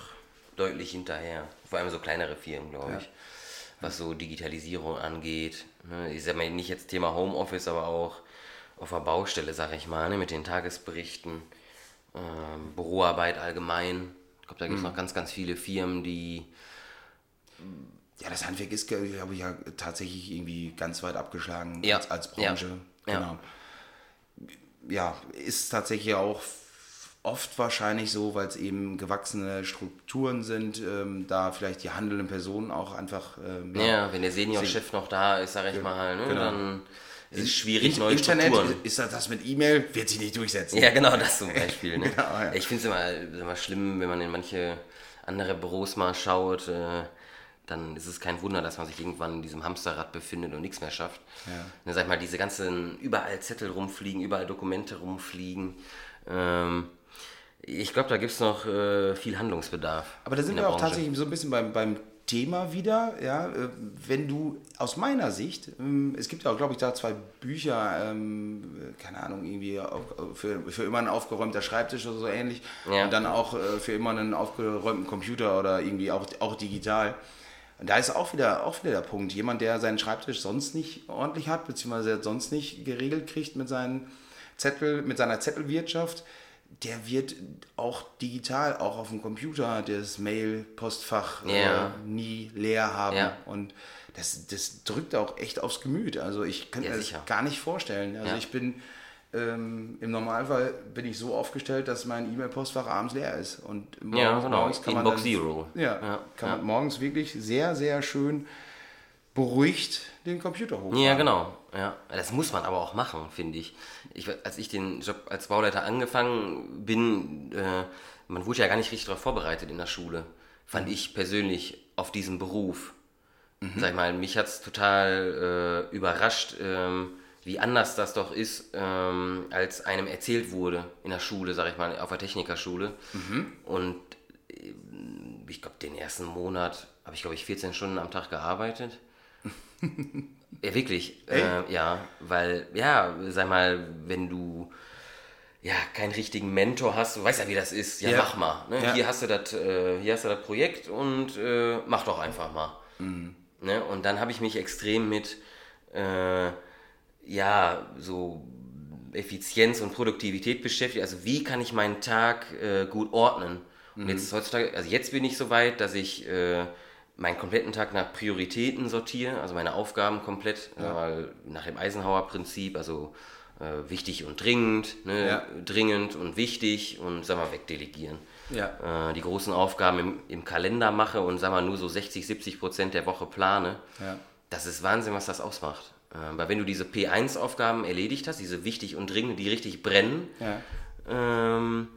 deutlich hinterher. Vor allem so kleinere Firmen, glaube ich. Was so Digitalisierung angeht. Ne, Ich sag mal nicht jetzt Thema Homeoffice, aber auch auf der Baustelle, sag ich mal, ne, mit den Tagesberichten, ähm, Büroarbeit allgemein. Ich glaube, da gibt es noch ganz, ganz viele Firmen, die. Ja, das Handwerk ist, glaube ich, ja tatsächlich irgendwie ganz weit abgeschlagen Ja, als, als Branche. ja. Genau. Ja, ist tatsächlich auch oft wahrscheinlich so, weil es eben gewachsene Strukturen sind, ähm, da vielleicht die handelnden Personen auch einfach. Ähm, Ja, wenn der Senior-Chef noch da ist, sag ich mal, ne, genau. dann ist es schwierig, In- neue Internet Strukturen. ist das, das mit E-Mail, wird sich nicht durchsetzen. Ja, genau, das zum Beispiel. Ne? Genau, ja. Ich finde es immer, immer schlimm, wenn man in manche andere Büros mal schaut, äh, dann ist es kein Wunder, dass man sich irgendwann in diesem Hamsterrad befindet und nichts mehr schafft. Ja. Ne, sag ich mal, diese ganzen, überall Zettel rumfliegen, überall Dokumente rumfliegen. Ähm, ich glaube, da gibt es noch äh, viel Handlungsbedarf. Aber da sind in wir auch Branche. tatsächlich so ein bisschen beim, beim Thema wieder, ja, äh, wenn du aus meiner Sicht, ähm, es gibt ja auch, glaube ich, da zwei Bücher, ähm, keine Ahnung, irgendwie für, für immer ein aufgeräumter Schreibtisch oder so ähnlich ja. und dann auch äh, für immer einen aufgeräumten Computer oder irgendwie auch, auch digital. Und da ist auch wieder, auch wieder der Punkt, jemand, der seinen Schreibtisch sonst nicht ordentlich hat, beziehungsweise sonst nicht geregelt kriegt mit seinen Zettel, mit seiner Zettelwirtschaft, der wird auch digital, auch auf dem Computer, das Mail-Postfach ja. äh, nie leer haben. Ja. Und das, das drückt auch echt aufs Gemüt. Also ich könnte ja, mir das gar nicht vorstellen. Also ich bin ähm, im Normalfall bin ich so aufgestellt, dass mein E-Mail-Postfach abends leer ist. Und morgens, ja, genau. morgens kann Inbox man dann, Zero. Ja, kann man morgens wirklich sehr, sehr schön beruhigt den Computer hoch. Ja, genau. Ja. Das muss man aber auch machen, finde ich. ich. Als ich den Job als Bauleiter angefangen bin, äh, man wurde ja gar nicht richtig darauf vorbereitet in der Schule, fand mhm. ich persönlich auf diesen Beruf. Mhm. Sag ich mal, mich hat es total äh, überrascht, ähm, wie anders das doch ist, ähm, als einem erzählt wurde in der Schule, sag ich mal, auf der Technikerschule. Mhm. Und äh, ich glaube, den ersten Monat habe ich, glaube ich, 14 Stunden am Tag gearbeitet. ja, wirklich. Äh, ja, weil, ja, sag mal, wenn du ja keinen richtigen Mentor hast, du weißt ja, wie das ist, ja, ja. mach mal. Ne? Ja. Hier hast du das, äh, hier hast du das Projekt und äh, mach doch einfach mal. Mhm. Ne? Und dann habe ich mich extrem mit äh, ja, so Effizienz und Produktivität beschäftigt. Also wie kann ich meinen Tag äh, gut ordnen? Und mhm. jetzt heutzutage, also jetzt bin ich so weit, dass ich äh, meinen kompletten Tag nach Prioritäten sortiere, also meine Aufgaben komplett, ja. äh, nach dem Eisenhower-Prinzip, also äh, wichtig und dringend, ne, ja. dringend und wichtig und sag mal wegdelegieren. Ja. Äh, die großen Aufgaben im, im, Kalender mache und sag mal nur so 60, 70 Prozent der Woche plane. Das ist Wahnsinn, was das ausmacht. Äh, weil wenn du diese P1-Aufgaben erledigt hast, diese wichtig und dringend, die richtig brennen, ähm,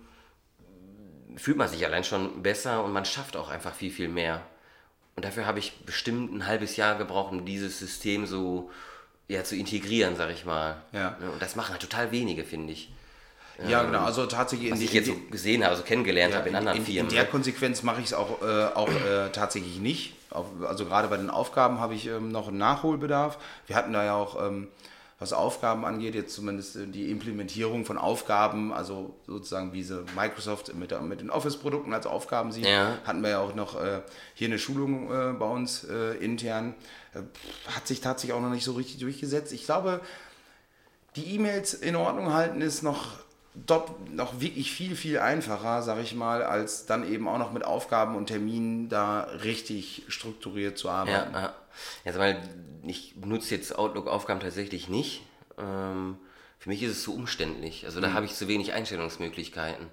fühlt man sich allein schon besser und man schafft auch einfach viel, viel mehr. Und dafür habe ich bestimmt ein halbes Jahr gebraucht, um dieses System so ja, zu integrieren, sag ich mal. Ja. Und das machen halt total wenige, finde ich. Ja, ähm, genau. Also tatsächlich. Was in, ich jetzt so gesehen habe, also kennengelernt ja, habe in, in anderen in, Firmen. In der ne? Konsequenz mache ich es auch, äh, auch äh, tatsächlich nicht. Auf, also gerade bei den Aufgaben habe ich ähm, noch einen Nachholbedarf. Wir hatten da ja auch ähm, was Aufgaben angeht, jetzt zumindest die Implementierung von Aufgaben, also sozusagen wie sie Microsoft mit, mit den Office-Produkten als Aufgaben sieht, ja. hatten wir ja auch noch äh, hier eine Schulung äh, bei uns äh, intern. Äh, hat sich tatsächlich auch noch nicht so richtig durchgesetzt. Ich glaube, die E-Mails in Ordnung halten ist noch dort noch wirklich viel, viel einfacher, sage ich mal, als dann eben auch noch mit Aufgaben und Terminen da richtig strukturiert zu arbeiten. Ja, ja. Also, weil ich benutze jetzt Outlook-Aufgaben tatsächlich nicht. Ähm, für mich ist es zu umständlich. Also da mhm. habe ich zu wenig Einstellungsmöglichkeiten.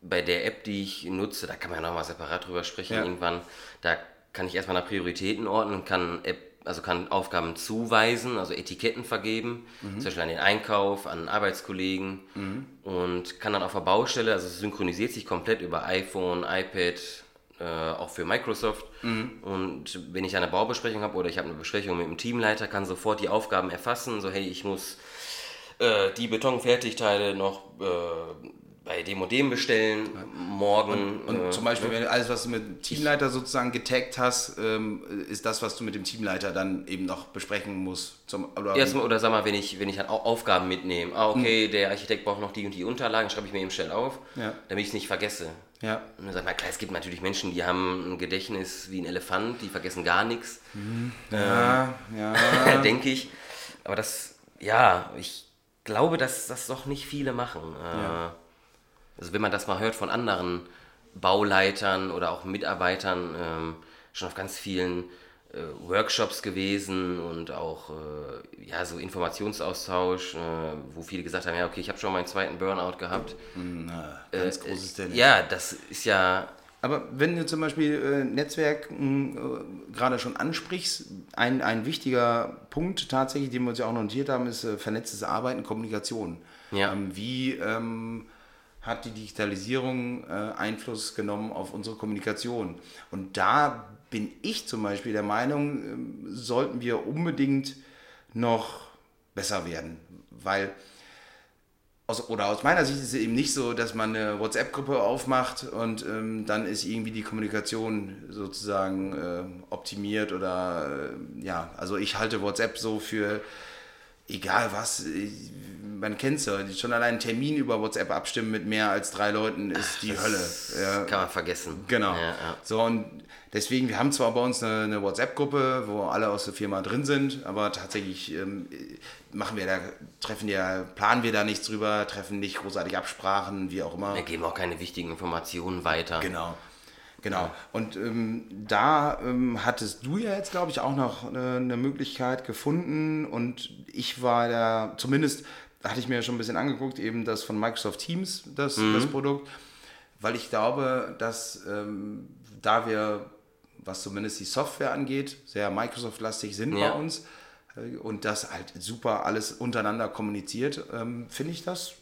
Bei der App, die ich nutze, da kann man ja nochmal separat drüber sprechen ja. irgendwann, da kann ich erstmal nach Prioritäten ordnen, kann App also kann Aufgaben zuweisen, also Etiketten vergeben, mhm. zum Beispiel an den Einkauf, an Arbeitskollegen mhm. und kann dann auf der Baustelle, also es synchronisiert sich komplett über iPhone, iPad, äh, auch für Microsoft. Mhm. Und wenn ich eine Baubesprechung habe oder ich habe eine Besprechung mit dem Teamleiter, kann sofort die Aufgaben erfassen, so hey, ich muss äh, die Betonfertigteile noch äh, bei dem und dem bestellen, morgen. Und, und äh, zum Beispiel, ne? wenn alles, was du mit dem Teamleiter sozusagen getaggt hast, ähm, ist das, was du mit dem Teamleiter dann eben noch besprechen musst. Zum, oder, ja, oder sag mal, wenn ich, wenn ich dann Aufgaben mitnehme, ah, okay, mhm. der Architekt braucht noch die und die Unterlagen, schreibe ich mir eben schnell auf, ja. damit ich es nicht vergesse. Ja. Und dann sag mal, klar, es gibt natürlich Menschen, die haben ein Gedächtnis wie ein Elefant, die vergessen gar nichts. Mhm. Ja, ähm, ja. Denke ich. Aber das, ja, ich glaube, dass das doch nicht viele machen. Äh, ja. Also wenn man das mal hört von anderen Bauleitern oder auch Mitarbeitern, ähm, schon auf ganz vielen äh, Workshops gewesen und auch äh, ja, so Informationsaustausch, äh, wo viele gesagt haben, ja okay, ich habe schon meinen zweiten Burnout gehabt. Na, ganz äh, großes Ding. Ja, das ist ja... Aber wenn du zum Beispiel äh, Netzwerk äh, gerade schon ansprichst, ein, ein wichtiger Punkt tatsächlich, den wir uns ja auch notiert haben, ist vernetztes Arbeiten, Kommunikation. Ja. Ähm, wie... Ähm, hat die Digitalisierung äh, Einfluss genommen auf unsere Kommunikation. Und da bin ich zum Beispiel der Meinung, äh, sollten wir unbedingt noch besser werden, weil aus, oder aus meiner Sicht ist es eben nicht so, dass man eine WhatsApp-Gruppe aufmacht und ähm, dann ist irgendwie die Kommunikation sozusagen äh, optimiert oder äh, ja, also ich halte WhatsApp so für egal was, man kennt es ja, schon allein einen Termin über WhatsApp abstimmen mit mehr als drei Leuten ist die das Hölle. Ja. Kann man vergessen. Genau. Ja, ja. So und deswegen, wir haben zwar bei uns eine, eine WhatsApp-Gruppe, wo alle aus der Firma drin sind, aber tatsächlich ähm, machen wir da, treffen ja, planen wir da nichts drüber, treffen nicht großartig Absprachen, wie auch immer. Wir geben auch keine wichtigen Informationen weiter. Genau. Genau. Und ähm, da ähm, hattest du ja jetzt, glaube ich, auch noch eine, eine Möglichkeit gefunden. Und ich war da, zumindest hatte ich mir ja schon ein bisschen angeguckt, eben das von Microsoft Teams, das, das Produkt, weil ich glaube, dass ähm, da wir, was zumindest die Software angeht, sehr Microsoft-lastig sind Ja. bei uns äh, und das halt super alles untereinander kommuniziert, ähm, finde ich das,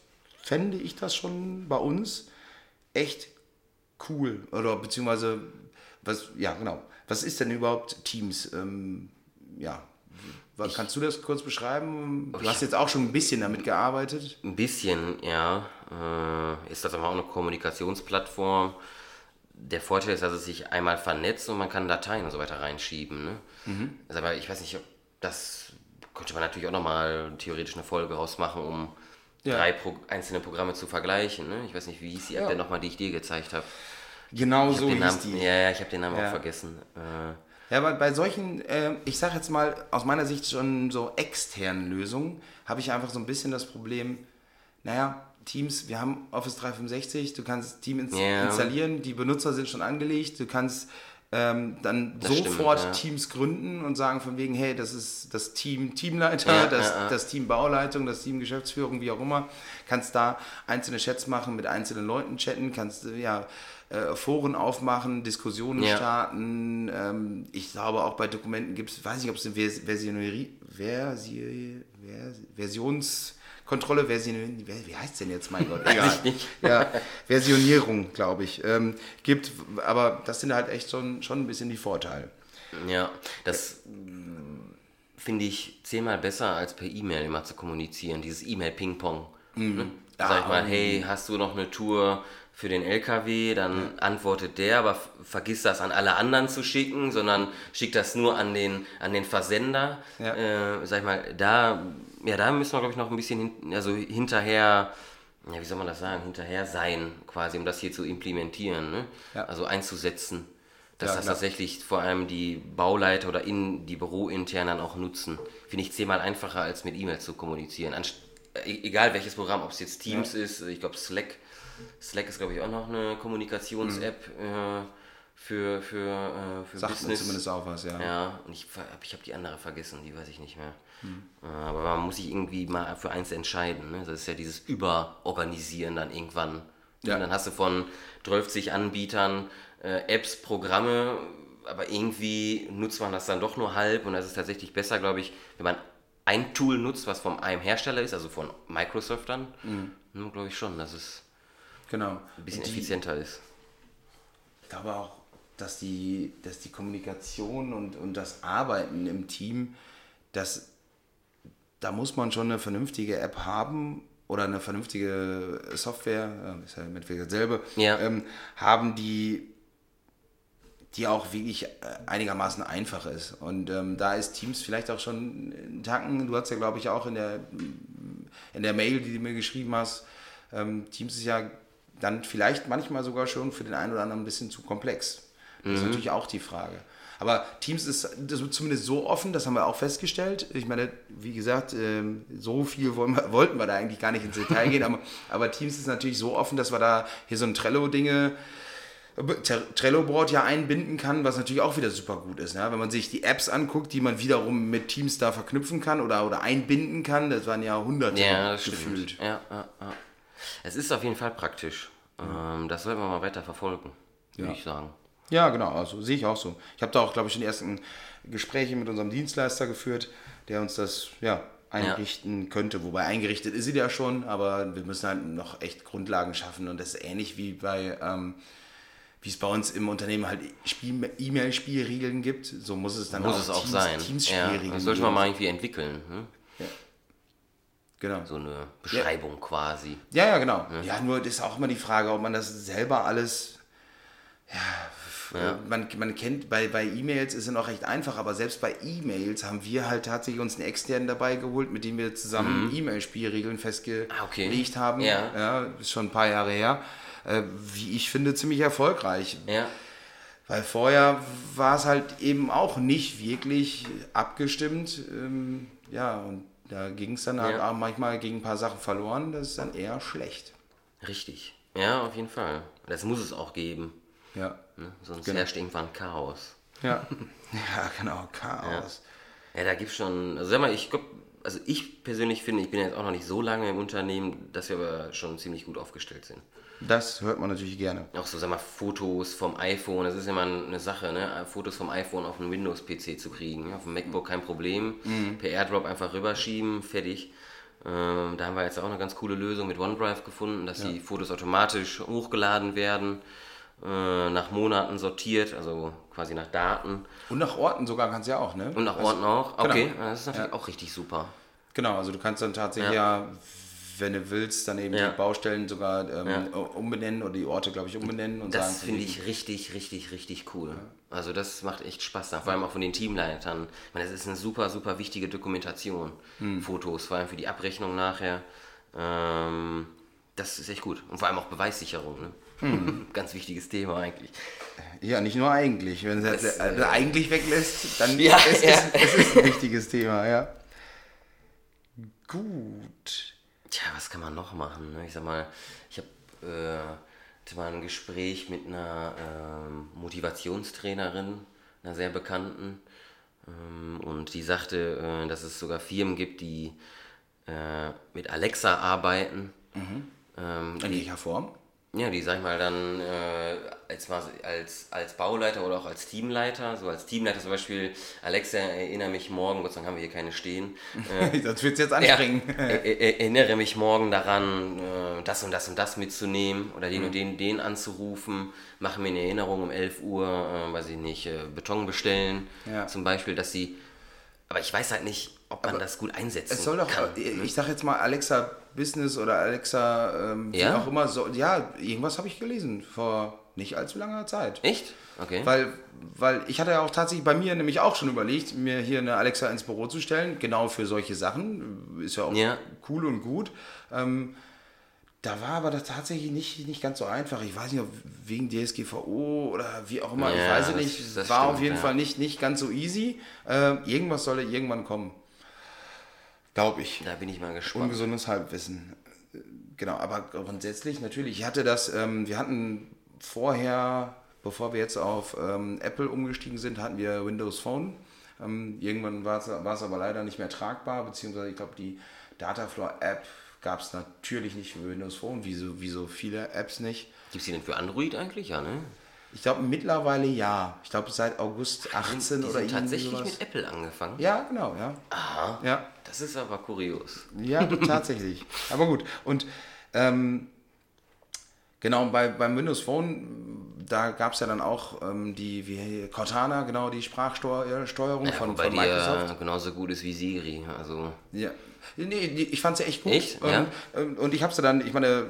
fände ich das schon bei uns echt cool. Oder beziehungsweise, was, ja, genau. Was ist denn überhaupt Teams? Ähm, ja. Was, kannst du das kurz beschreiben? Du hast jetzt auch schon ein bisschen damit gearbeitet. Ein bisschen, ja. Äh, ist das aber auch eine Kommunikationsplattform. Der Vorteil ist, dass es sich einmal vernetzt und man kann Dateien und so weiter reinschieben. Ne? Mhm. Also, aber ich weiß nicht, ob das könnte man natürlich auch nochmal theoretisch eine Folge rausmachen, um Ja. drei Pro einzelne Programme zu vergleichen. Ne? Ich weiß nicht, wie hieß die App Ja. denn nochmal, die ich dir gezeigt habe? Genau Ich so hab hieß Namen, die. Ja, ja, ich habe den Namen Ja. auch vergessen. Äh, Ja, aber bei solchen, äh, ich sag jetzt mal, aus meiner Sicht schon so externen Lösungen, habe ich einfach so ein bisschen das Problem, naja, Teams, wir haben Office 365, du kannst Team ins Ja. installieren, die Benutzer sind schon angelegt, du kannst ähm, dann Das stimmt, sofort ja. Teams gründen und sagen von wegen, hey, das ist das Team Teamleiter, Ja, das, ja, das Team Bauleitung, das Team Geschäftsführung, wie auch immer, kannst da einzelne Chats machen, mit einzelnen Leuten chatten, kannst ja äh, Foren aufmachen, Diskussionen Ja. starten. Ähm, ich glaube auch bei Dokumenten gibt es, weiß nicht, ob es eine Vers Versionerie, Versi Vers Versionskontrolle, Version, wer- wie heißt denn jetzt, mein Gott, egal. Ja, Versionierung, glaube ich, ähm, gibt, aber das sind halt echt schon, schon ein bisschen die Vorteile. Ja, das finde ich zehnmal besser, als per E-Mail immer zu kommunizieren, dieses E-Mail-Ping-Pong. Ne? Ja, Sag ich mal, ähm, hey, hast du noch eine Tour für den LKW? Dann antwortet der, aber vergiss das an alle anderen zu schicken, sondern schickt das nur an den, an den Versender. Ja. Äh, sag ich mal, da, ja, da müssen wir, glaube ich, noch ein bisschen hin, also hinterher, ja, wie soll man das sagen, hinterher sein, quasi, um das hier zu implementieren, ne? Ja. also einzusetzen. Dass Ja, das klar. tatsächlich vor allem die Bauleiter oder in die Bürointernen auch nutzen. Finde ich zehnmal einfacher, als mit E-Mail zu kommunizieren. E- egal welches Programm, ob es jetzt Teams ist, ich glaube Slack. Slack ist, glaube ich, auch noch eine Kommunikations-App äh, für, für, äh, für Sagt Business. zumindest auch was, ja. Ja, und ich, ich habe die andere vergessen, die weiß ich nicht mehr. Äh, Aber man muss sich irgendwie mal für eins entscheiden. Ne? Das ist ja dieses Überorganisieren dann irgendwann. Ja. Und dann hast du von 12 Anbietern äh, Apps, Programme, aber irgendwie nutzt man das dann doch nur halb und das ist tatsächlich besser, glaube ich, wenn man ein Tool nutzt, was von einem Hersteller ist, also von Microsoft dann, mhm. glaube ich schon, dass es Genau. ein bisschen die- effizienter ist. Ich glaube auch, dass die, dass die Kommunikation und, und das Arbeiten im Team, das, da muss man schon eine vernünftige App haben oder eine vernünftige Software, äh, ist ja im Endeffekt dasselbe, Ja. ähm, haben, die, die auch wirklich äh, einigermaßen einfach ist. Und ähm, da ist Teams vielleicht auch schon einen Tacken, du hast ja glaube ich auch in der, in der Mail, die du mir geschrieben hast, ähm, Teams ist ja dann vielleicht manchmal sogar schon für den einen oder anderen ein bisschen zu komplex. Das ist natürlich auch die Frage. Aber Teams ist zumindest so offen, das haben wir auch festgestellt. Ich meine, wie gesagt, ähm, so viel wir, wollten wir da eigentlich gar nicht ins Detail gehen, aber, aber Teams ist natürlich so offen, dass wir da hier so ein Trello-Dinge, Trello-Board ja einbinden kann, was natürlich auch wieder super gut ist. Ne? Wenn man sich die Apps anguckt, die man wiederum mit Teams da verknüpfen kann oder, oder einbinden kann, das waren ja hunderte Ja, das gefühlt. stimmt. Ja, ja, ja. Es ist auf jeden Fall praktisch. Ähm, das sollten wir mal weiter verfolgen, würde Ja. ich sagen. Ja, genau, also sehe ich auch so. Ich habe da auch, glaube ich, schon die ersten Gespräche mit unserem Dienstleister geführt, der uns das ja, einrichten könnte. Wobei eingerichtet ist sie ja schon, aber wir müssen halt noch echt Grundlagen schaffen und das ist ähnlich wie bei, ähm, wie es bei uns im Unternehmen halt Spiel- E-Mail-Spielregeln gibt, so muss es dann Muss auch, es auch Teams, sein. Teams ja, Spielregeln das sollte man mal irgendwie entwickeln. Ne? Genau. So eine Beschreibung quasi. Ja, ja, genau. Ja. nur das ist auch immer die Frage, ob man das selber alles. Ja, Man, man kennt, bei, bei E-Mails ist es noch recht einfach, aber selbst bei E-Mails haben wir halt tatsächlich uns einen externen dabei geholt, mit dem wir zusammen E-Mail-Spielregeln festgelegt Ah, okay. haben. Ja. ja. Ist schon ein paar Jahre her. Äh, wie ich finde, ziemlich erfolgreich. Ja. Weil vorher war es halt eben auch nicht wirklich abgestimmt. Ähm, ja, und da ging es dann halt Ja. auch manchmal gegen ein paar Sachen verloren. Das ist dann eher schlecht. Richtig. Ja, auf jeden Fall. Das muss es auch geben. Ja. Ne? Sonst Genau. herrscht irgendwann Chaos. Ja. ja, genau. Chaos. Ja, da gibt es schon, also sag mal, ich glaube, also ich persönlich finde, ich bin jetzt auch noch nicht so lange im Unternehmen, dass wir aber schon ziemlich gut aufgestellt sind. Das hört man natürlich gerne. Auch so, sag mal, Fotos vom iPhone, das ist immer eine Sache, ne? Fotos vom iPhone auf einen Windows-PC zu kriegen. Ja, Auf dem MacBook kein Problem. Per AirDrop einfach rüberschieben, fertig. Ähm, da haben wir jetzt auch eine ganz coole Lösung mit OneDrive gefunden, dass die Fotos automatisch hochgeladen werden, äh, nach Monaten sortiert, also quasi nach Daten Und nach Orten sogar kannst du ja auch, ne? und nach Also- Orten auch. genau. Okay, das ist natürlich auch richtig super. Genau, also du kannst dann tatsächlich ja, wenn du willst, dann eben Ja. die Baustellen sogar ähm, umbenennen oder die Orte, glaube ich, umbenennen und Das finde ich richtig, richtig, richtig cool. Also das macht echt Spaß, vor allem auch von den Teamleitern. Ich meine, das ist eine super, super wichtige Dokumentation. Hm. Fotos, vor allem für die Abrechnung nachher. Ähm, das ist echt gut. Und vor allem auch Beweissicherung. Ne? Hm. Ganz wichtiges Thema eigentlich. Ja, nicht nur eigentlich. Wenn du das, äh, äh, eigentlich weglässt, dann Ja, ist ja. es es ist ein wichtiges Thema, ja. Gut. Tja, was kann man noch machen? Ne? Ich sag mal, ich habe äh, mal ein Gespräch mit einer ähm, Motivationstrainerin, einer sehr bekannten, ähm, und die sagte, äh, dass es sogar Firmen gibt, die äh, mit Alexa arbeiten. Ähm, In welcher Form? ja, die sag ich mal dann äh, als, als, als Bauleiter oder auch als Teamleiter, so als Teamleiter zum Beispiel, Alexa, erinnere mich morgen, Gott sei Dank haben wir hier keine stehen, äh, das wird jetzt anspringen. er- er- erinnere mich morgen daran, äh, das und das und das mitzunehmen oder den und den, den anzurufen. Mache mir eine Erinnerung um 11 Uhr, äh, weiß ich nicht, äh, Beton bestellen. Ja. Zum Beispiel, dass sie. Aber ich weiß halt nicht, ob man das gut einsetzen Es soll doch, kann. ich sag jetzt mal Alexa Business oder Alexa, ähm, wie Ja? auch immer, so, ja, irgendwas habe ich gelesen vor nicht allzu langer Zeit. Echt? Okay. Weil, weil ich hatte ja auch tatsächlich bei mir nämlich auch schon überlegt, mir hier eine Alexa ins Büro zu stellen, genau für solche Sachen. Ist ja auch Ja. cool und gut. Ähm, da war aber das tatsächlich nicht, nicht ganz so einfach. Ich weiß nicht, ob wegen DSGVO oder wie auch immer, ich Ja, weiß es nicht. das war stimmt, auf jeden ja. Fall nicht, nicht ganz so easy. Äh, irgendwas soll irgendwann kommen. Glaube ich. da bin ich mal gespannt. Ungesundes Halbwissen. Äh, Genau, aber grundsätzlich natürlich. Ich hatte das, ähm, wir hatten vorher, bevor wir jetzt auf ähm, Apple umgestiegen sind, hatten wir Windows Phone. Ähm, irgendwann war es aber leider nicht mehr tragbar, beziehungsweise ich glaube, die Dataflow App gab es natürlich nicht für Windows Phone, wie so, wie so viele Apps nicht. Gibt es die denn für Android eigentlich? Ja, ne? Ich glaube mittlerweile ja. Ich glaube seit August 18 die oder irgendwie tatsächlich sowas. mit Apple angefangen. Ja, genau, ja. Aha. Ja, Das ist aber kurios. Ja, tatsächlich. Aber gut. Und ähm, genau, bei, beim Windows Phone, da gab es ja dann auch ähm, die wie Cortana, genau, die Sprachsteuerung Ja, von, von die Microsoft. ja genauso gut ist wie Siri. Also, Ja. Nee, die- ich fand sie echt gut. Echt? Ja. Ähm, Und ich habe sie dann, ich meine,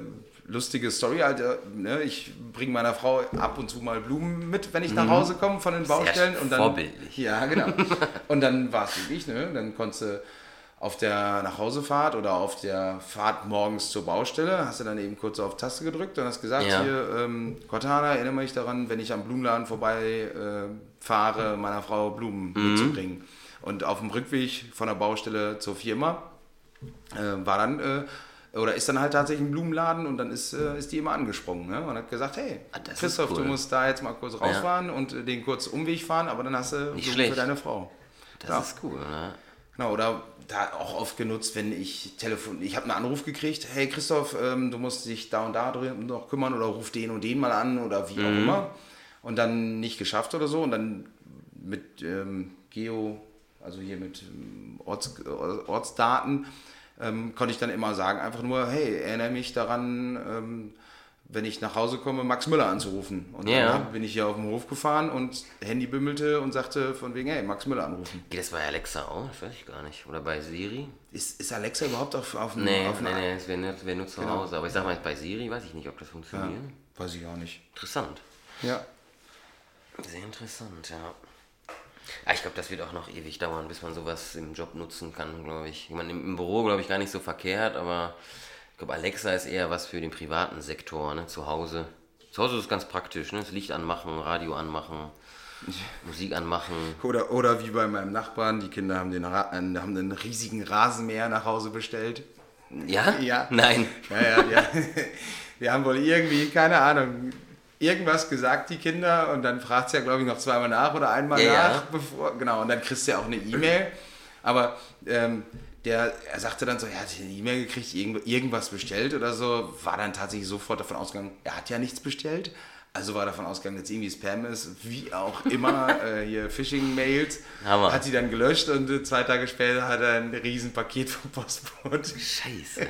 lustige Story, Alter, ne? ich bringe meiner Frau ab und zu mal Blumen mit, wenn ich nach Hause komme von den Baustellen. und dann, vorbildlich. Ja, genau. und dann war es wirklich, ne? dann konntest du auf der Nachhausefahrt oder auf der Fahrt morgens zur Baustelle, hast du dann eben kurz auf Taste gedrückt und hast gesagt, Ja. hier, ähm, Cortana, erinnere mich daran, wenn ich am Blumenladen vorbei äh, fahre, meiner Frau Blumen Mhm. mitzubringen. Und auf dem Rückweg von der Baustelle zur Firma äh, war dann äh, oder ist dann halt tatsächlich ein Blumenladen und dann ist, äh, ist die immer angesprungen ne? und hat gesagt, hey, Ah, Christoph, du cool. musst da jetzt mal kurz rausfahren und äh, den kurz Umweg fahren, aber dann hast du Blumen für deine Frau. das Ja. ist cool, ne? Genau, oder da auch oft genutzt, wenn ich telefon, ich habe einen Anruf gekriegt, hey Christoph, ähm, du musst dich da und da drin noch kümmern oder ruf den und den mal an oder wie Mhm. auch immer und dann nicht geschafft oder so und dann mit ähm, Geo, also hier mit ähm, Orts, Ortsdaten, ähm, konnte ich dann immer sagen, einfach nur, hey, erinnere mich daran, ähm, wenn ich nach Hause komme, Max Müller anzurufen. Und Ja. dann bin ich hier auf dem Hof gefahren und Handy bimmelte und sagte von wegen, hey, Max Müller anrufen. Geht das bei Alexa auch? Das weiß ich gar nicht. Oder bei Siri? Ist, ist Alexa überhaupt auf, auf dem Nee, auf nee, nee, es wäre nur, wär nur zu Hause. Aber ich sag mal, bei Siri weiß ich nicht, ob das funktioniert. Weiß ich auch nicht. Interessant. Ja. Sehr interessant, ja. Ah, ich glaube, das wird auch noch ewig dauern, bis man sowas im Job nutzen kann, glaube ich. Ich meine, im, Büro, glaube ich, gar nicht so verkehrt, aber glaube, Alexa ist eher was für den privaten Sektor, ne? Zu Hause. Zu Hause ist es ganz praktisch, ne? Das Licht anmachen, Radio anmachen, Musik anmachen. Oder, oder wie bei meinem Nachbarn, die Kinder haben, den, Ra- äh, haben einen riesigen Rasenmäher nach Hause bestellt. Ja? Ja. Nein. Ja, ja, ja. Die haben wohl irgendwie, keine Ahnung, irgendwas gesagt, die Kinder, und dann fragt sie ja, glaube ich, noch zweimal nach oder einmal Ja, nach, ja. bevor, genau, und dann kriegst du ja auch eine E-Mail. Aber ähm, der, er sagte dann so, er hat eine E-Mail gekriegt, irgend, irgendwas bestellt oder so, war dann tatsächlich sofort davon ausgegangen, er hat ja nichts bestellt. Also war davon ausgegangen, dass irgendwie Spam ist, wie auch immer, äh, hier Phishing-Mails. Hat sie dann gelöscht und zwei Tage später hat er ein riesen Paket vom Postbote. Scheiße.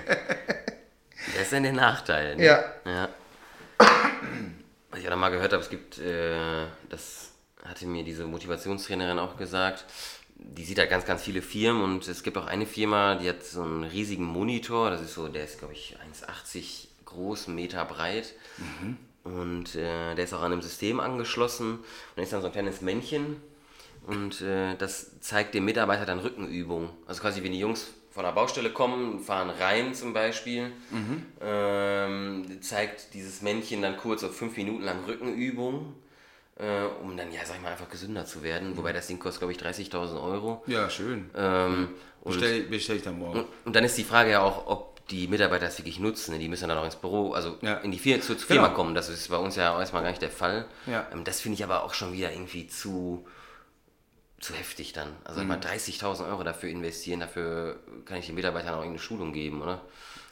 Das ist dann der Nachteil. Ne? Ja. ja. Was ich auch noch mal gehört habe, es gibt, äh, das hatte mir diese Motivationstrainerin auch gesagt, die sieht halt ganz, ganz viele Firmen und es gibt auch eine Firma, die hat so einen riesigen Monitor, das ist so, der ist glaube ich 1,80 groß, einen Meter breit. Und äh, der ist auch an einem System angeschlossen und da ist dann so ein kleines Männchen und äh, das zeigt dem Mitarbeiter dann Rückenübungen. Also quasi, wenn die Jungs von der Baustelle kommen, fahren rein zum Beispiel, ähm, zeigt dieses Männchen dann kurz auf fünf Minuten lang Rückenübungen, äh, um dann, ja, sag ich mal, einfach gesünder zu werden. Wobei das Ding kostet, glaube ich, 30.000 Euro. Ja, schön. Ähm, und, Bestell, bestell ich dann morgen. und dann ist die Frage ja auch, ob die Mitarbeiter das wirklich nutzen. Die müssen dann auch ins Büro, also Ja. in die Firma, zur, zur Firma Genau. kommen. Das ist bei uns ja erstmal gar nicht der Fall. Ja. Ähm, das finde ich aber auch schon wieder irgendwie zu, zu heftig dann. Also Mhm. mal 30.000 Euro dafür investieren, dafür kann ich den Mitarbeitern auch irgendeine Schulung geben, oder?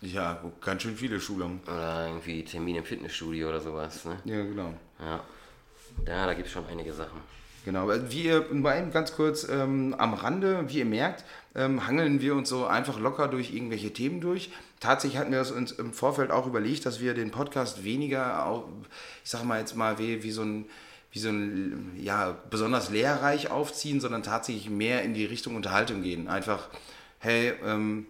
Ja, ganz schön viele Schulungen. Oder irgendwie Termine im Fitnessstudio oder sowas. Ne? Ja, genau. Ja. Ja, da gibt es schon einige Sachen. Genau, wie ihr, ganz kurz ähm, am Rande, wie ihr merkt, ähm, hangeln wir uns so einfach locker durch irgendwelche Themen durch. Tatsächlich hatten wir uns im Vorfeld auch überlegt, dass wir den Podcast weniger, auch, ich sag mal jetzt mal, wie, wie so ein, wie so ein, ja, besonders lehrreich aufziehen, sondern tatsächlich mehr in die Richtung Unterhaltung gehen. Einfach, hey, ähm,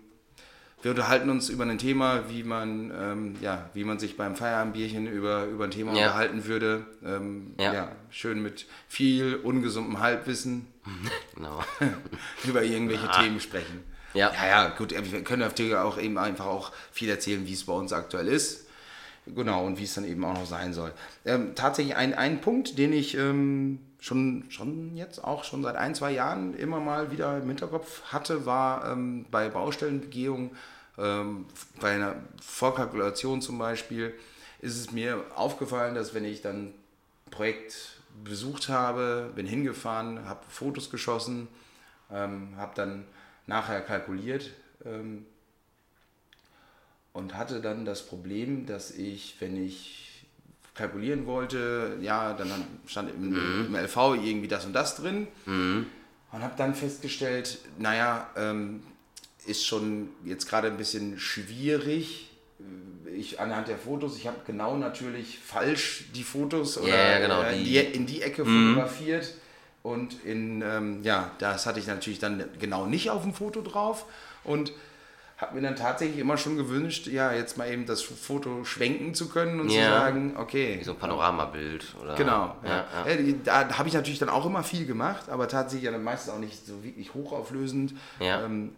wir unterhalten uns über ein Thema, wie man, ähm, ja, wie man sich beim Feierabendbierchen über, über ein Thema Ja. unterhalten würde. Ähm, ja. Ja. schön mit viel ungesundem Halbwissen Genau. über irgendwelche Themen sprechen. Ja. ja, ja, gut, wir können natürlich auch eben einfach auch viel erzählen, wie es bei uns aktuell ist. Genau, und wie es dann eben auch noch sein soll. Ähm, tatsächlich ein, ein Punkt, den ich ähm, schon, schon jetzt auch schon seit ein, zwei Jahren immer mal wieder im Hinterkopf hatte, war ähm, bei Baustellenbegehungen, ähm, bei einer Vorkalkulation zum Beispiel, ist es mir aufgefallen, dass wenn ich dann ein Projekt besucht habe, bin hingefahren, habe Fotos geschossen, ähm, habe dann nachher kalkuliert ähm, und hatte dann das Problem, dass ich, wenn ich kalkulieren wollte, ja, dann stand im, im LV irgendwie das und das drin und habe dann festgestellt, naja, ähm, ist schon jetzt gerade ein bisschen schwierig. Ich anhand der Fotos, ich habe genau natürlich falsch die Fotos oder ja, genau, äh, die- die, in die Ecke fotografiert. Und in, ähm, ja, das hatte ich natürlich dann genau nicht auf dem Foto drauf. Und habe mir dann tatsächlich immer schon gewünscht, ja, jetzt mal eben das Foto schwenken zu können und zu Ja. sagen, okay. Wie so ein Panoramabild. Oder, Genau, ja. ja, ja. Äh, Da habe ich natürlich dann auch immer viel gemacht, aber tatsächlich dann meistens auch nicht so wirklich hochauflösend. Ja. Ähm,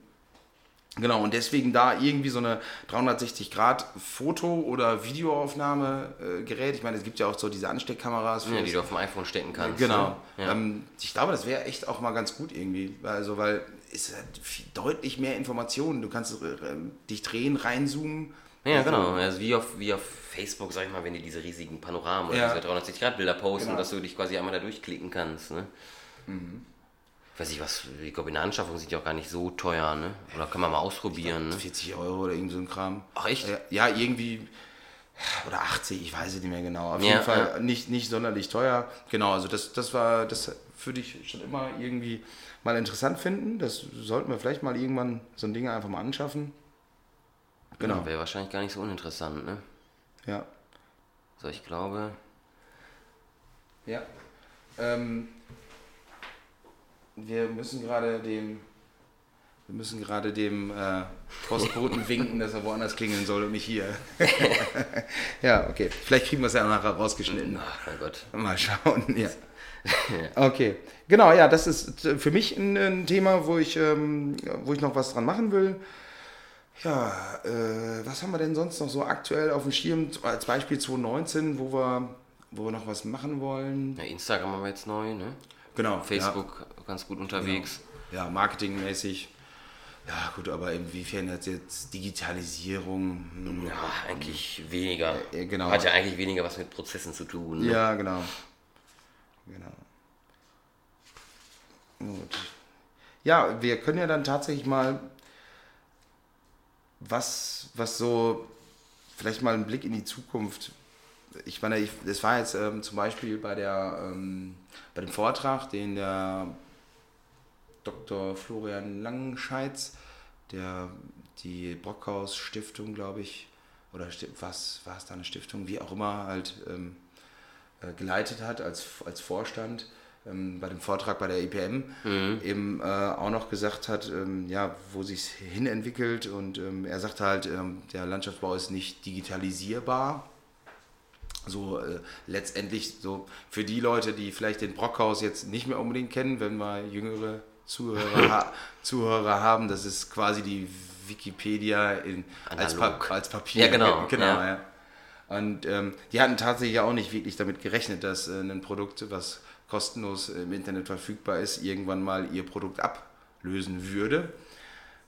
genau, und deswegen da irgendwie so eine 360-Grad-Foto- oder Videoaufnahmegerät. Ich meine, es gibt ja auch so diese Ansteckkameras. Ja, die du auf dem iPhone stecken kannst. Genau. Ne? Ja. Ähm, ich glaube, das wäre echt auch mal ganz gut irgendwie. Also, weil hat viel, deutlich mehr Informationen. Du kannst äh, dich drehen, reinzoomen. Ja, genau. Also wie auf, wie auf Facebook, sag ich mal, wenn die diese riesigen Panoramen oder Ja. diese 360-Grad-Bilder posten, Genau. dass du dich quasi einmal da durchklicken kannst. Ne? Ich weiß nicht, was, ich glaube, in der Anschaffung sind die auch gar nicht so teuer, ne? Oder kann man mal ausprobieren, ne? 40 Euro oder irgend so ein Kram. Ach, echt? Ja, irgendwie. Oder 80, ich weiß es nicht mehr genau. Auf Ja, jeden Fall ja. nicht, nicht sonderlich teuer. Genau, also das, das war, das würde ich schon immer irgendwie mal interessant finden. Das sollten wir vielleicht mal irgendwann so ein Ding einfach mal anschaffen. Genau. Wäre wahrscheinlich gar nicht so uninteressant, ne? Ja. So, ich glaube. Ja. Ähm, wir müssen gerade dem. Wir müssen gerade dem äh, Postboten winken, dass er woanders klingeln soll und nicht hier. ja, okay. Vielleicht kriegen wir es ja nachher rausgeschnitten. Ach, mein Gott. Mal schauen, ja. Okay, genau, ja, das ist für mich ein, ein Thema, wo ich, ähm, wo ich noch was dran machen will. Ja, äh, was haben wir denn sonst noch so aktuell auf dem Schirm? Als Beispiel 2019, wo wir, wo wir noch was machen wollen. Ja, Instagram haben wir jetzt neu, ne? Genau. Facebook ganz gut unterwegs. Ja, ja marketingmäßig. Ja, gut, aber inwiefern jetzt, jetzt Digitalisierung? hm, Ja, eigentlich weniger. Äh, genau. Hat ja eigentlich weniger was mit Prozessen zu tun. Ne? Ja, genau. Genau. Gut. Ja, wir können ja dann tatsächlich mal was, was so, vielleicht mal einen Blick in die Zukunft. Ich meine, ich, das war jetzt ähm, zum Beispiel bei, der, ähm, bei dem Vortrag, den der Dr. Florian Langenscheitz, der die Brockhaus Stiftung, glaube ich, oder was war es da eine Stiftung, wie auch immer, halt ähm, äh, geleitet hat als, als Vorstand ähm, bei dem Vortrag bei der IPM eben äh, auch noch gesagt hat, ähm, ja, wo sich hin entwickelt und ähm, er sagt halt, ähm, der Landschaftsbau ist nicht digitalisierbar. So äh, letztendlich so für die Leute, die vielleicht den Brockhaus jetzt nicht mehr unbedingt kennen, wenn wir jüngere Zuhörer, ha Zuhörer haben, das ist quasi die Wikipedia in, als, pa als Papier. Ja, genau, genau ja. ja. Und ähm, die hatten tatsächlich auch nicht wirklich damit gerechnet, dass äh, ein Produkt, was kostenlos im Internet verfügbar ist, irgendwann mal ihr Produkt ablösen würde.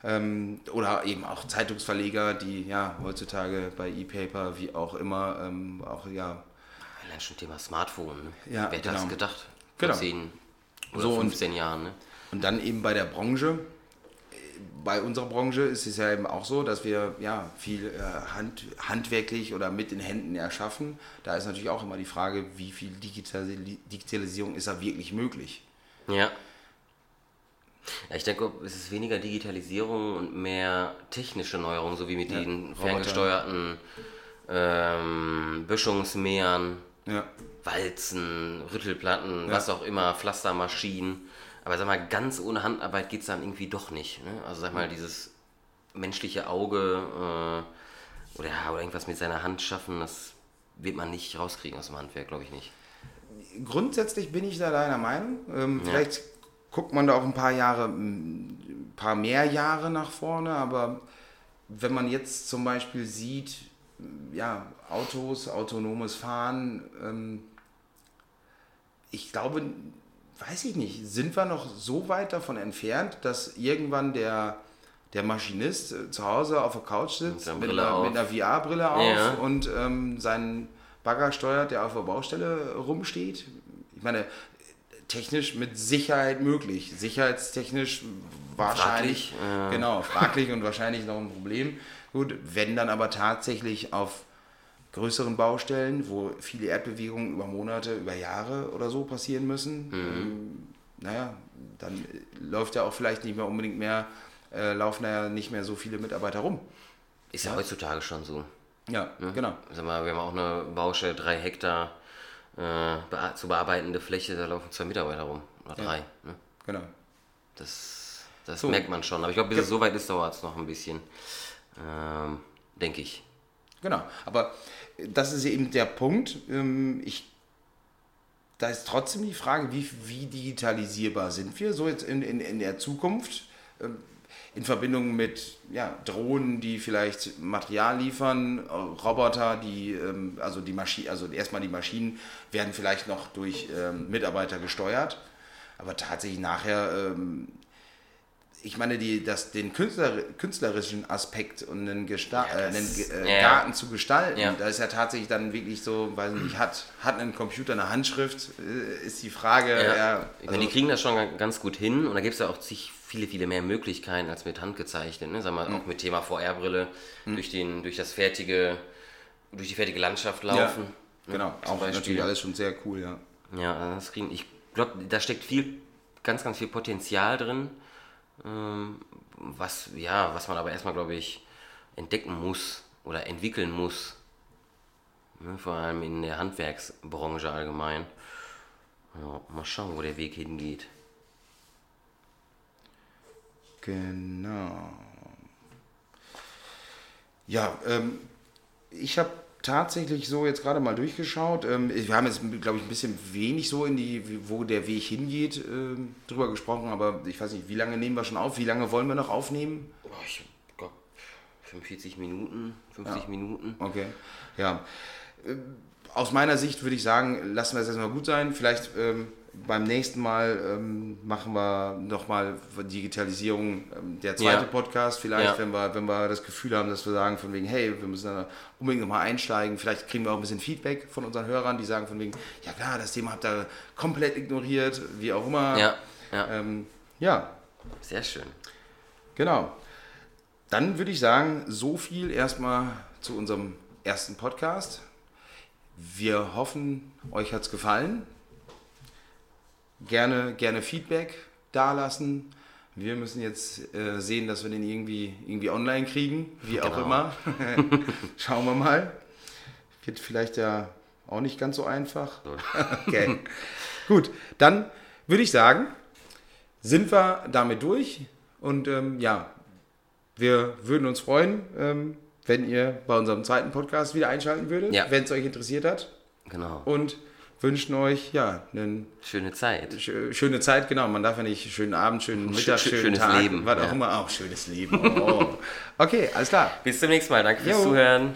Ähm, oder eben auch Zeitungsverleger, die ja heutzutage bei E-Paper, wie auch immer, ähm, auch ja Allein schon Thema Smartphone. Ne? Ja, Wer hätte genau. das gedacht? Genau. Vor 10 oder So, und- 15 Jahren. Ne? Und dann eben bei der Branche. Bei unserer Branche ist es ja eben auch so, dass wir ja viel äh, hand, handwerklich oder mit den Händen erschaffen. Da ist natürlich auch immer die Frage, wie viel Digitali Digitalisierung ist da wirklich möglich. Ja. Ja, ich denke, es ist weniger Digitalisierung und mehr technische Neuerungen, so wie mit Ja, den ferngesteuerten ähm, Böschungsmähern, Ja, Walzen, Rüttelplatten, was auch immer, Pflastermaschinen. Aber sag mal, ganz ohne Handarbeit geht es dann irgendwie doch nicht. Ne? Also sag mal, dieses menschliche Auge äh, oder, ja, oder irgendwas mit seiner Hand schaffen, das wird man nicht rauskriegen aus dem Handwerk, glaube ich nicht. grundsätzlich bin ich da deiner Meinung. Ähm, Vielleicht guckt man da auch ein paar Jahre, ein paar mehr Jahre nach vorne, aber wenn man jetzt zum Beispiel sieht, ja, Autos, autonomes Fahren, ähm, ich glaube, weiß ich nicht, sind wir noch so weit davon entfernt, dass irgendwann der, der Maschinist äh, zu Hause auf der Couch sitzt mit Brille einer, mit einer VR-Brille auf Ja. und ähm, seinen Bagger steuert, der auf der Baustelle rumsteht. Ich meine, technisch mit Sicherheit möglich. Sicherheitstechnisch wahrscheinlich. Fraglich, äh. Genau, fraglich und wahrscheinlich noch ein Problem. Gut, wenn dann aber tatsächlich auf größeren Baustellen, wo viele Erdbewegungen über Monate, über Jahre oder so passieren müssen, ähm, naja, dann läuft ja auch vielleicht nicht mehr unbedingt mehr, äh, laufen ja nicht mehr so viele Mitarbeiter rum. Ist ja, heutzutage schon so. Ja, genau. Sag mal, wir haben auch eine Baustelle, drei Hektar äh, zu bearbeitende Fläche, da laufen zwei Mitarbeiter rum. Oder drei. Ne? genau. Das, das So. merkt man schon. Aber ich glaube, bis es soweit ist, dauert es noch ein bisschen. Ähm, Denke ich. Genau, aber das ist eben der Punkt. ähm, Ich, da ist trotzdem die Frage, wie, wie digitalisierbar sind wir so jetzt in, in, in der Zukunft ähm, in Verbindung mit ja, Drohnen, die vielleicht Material liefern, äh, Roboter, die, ähm, also die Maschinen, also erstmal die Maschinen werden vielleicht noch durch Mitarbeiter gesteuert, aber tatsächlich nachher ich meine, die, das, den Künstler, künstlerischen Aspekt und einen, Gesta Ja, das- einen Ge- äh, ja. Garten zu gestalten, Ja. da ist ja tatsächlich dann wirklich so, weiß nicht, hat, hat ein Computer eine Handschrift, äh, ist die Frage, Ja. ja, ich also, meine, die kriegen das schon ga- ganz gut hin und da gibt es ja auch zig, viele, viele mehr Möglichkeiten als mit Hand gezeichnet. Ne? Sag mal, Mhm. auch mit Thema VR-Brille, durch, den, durch das fertige, durch die fertige Landschaft laufen. ne? genau, Zum auch Beispiel. natürlich alles schon sehr cool, ja. Ja, also das kriegen, ich glaube, da steckt viel, ganz, ganz viel Potenzial drin, was, ja, was man aber erstmal, glaube ich, entdecken muss oder entwickeln muss. Ne, vor allem in der Handwerksbranche allgemein. Ja, mal schauen, wo der Weg hingeht. Genau. Ja, ähm, ich habe tatsächlich so jetzt gerade mal durchgeschaut. Ähm, wir haben jetzt, glaube ich, ein bisschen wenig so in die, wo der Weg hingeht, ähm, drüber gesprochen, aber ich weiß nicht, wie lange nehmen wir schon auf? Wie lange wollen wir noch aufnehmen? Oh, ich glaube 45 Minuten, 50 Ja. Minuten. Okay, ja. Äh, Aus meiner Sicht würde ich sagen, lassen wir es erstmal gut sein. Vielleicht ähm, beim nächsten Mal ähm, machen wir nochmal Digitalisierung, ähm, der zweite Ja. Podcast vielleicht, Ja. wenn, wir, wenn wir das Gefühl haben, dass wir sagen von wegen, hey, wir müssen da unbedingt nochmal einsteigen. Vielleicht kriegen wir auch ein bisschen Feedback von unseren Hörern, die sagen von wegen, ja klar, das Thema habt ihr komplett ignoriert, wie auch immer. Ja, ja, Ähm, ja, sehr schön. Genau. Dann würde ich sagen, so viel erstmal zu unserem ersten Podcast. Wir hoffen, euch hat es gefallen. Gerne, gerne Feedback dalassen. Wir müssen jetzt äh, sehen, dass wir den irgendwie, irgendwie online kriegen, wie auch Genau. immer. Schauen wir mal. Wird vielleicht ja auch nicht ganz so einfach. Okay. Gut, dann würde ich sagen, sind wir damit durch. Und ähm, ja, wir würden uns freuen, ähm, wenn ihr bei unserem zweiten Podcast wieder einschalten würdet, Ja. wenn es euch interessiert hat. Genau. Und wünschen euch ja eine Schöne Zeit. schö- schöne Zeit, genau. Man darf ja nicht schönen Abend, schönen Mittag, schö- schönen schönes Tag, Leben, was auch ja. immer. Auch schönes Leben. Oh. Okay, alles klar. Bis zum nächsten Mal. Danke fürs Jo. Zuhören.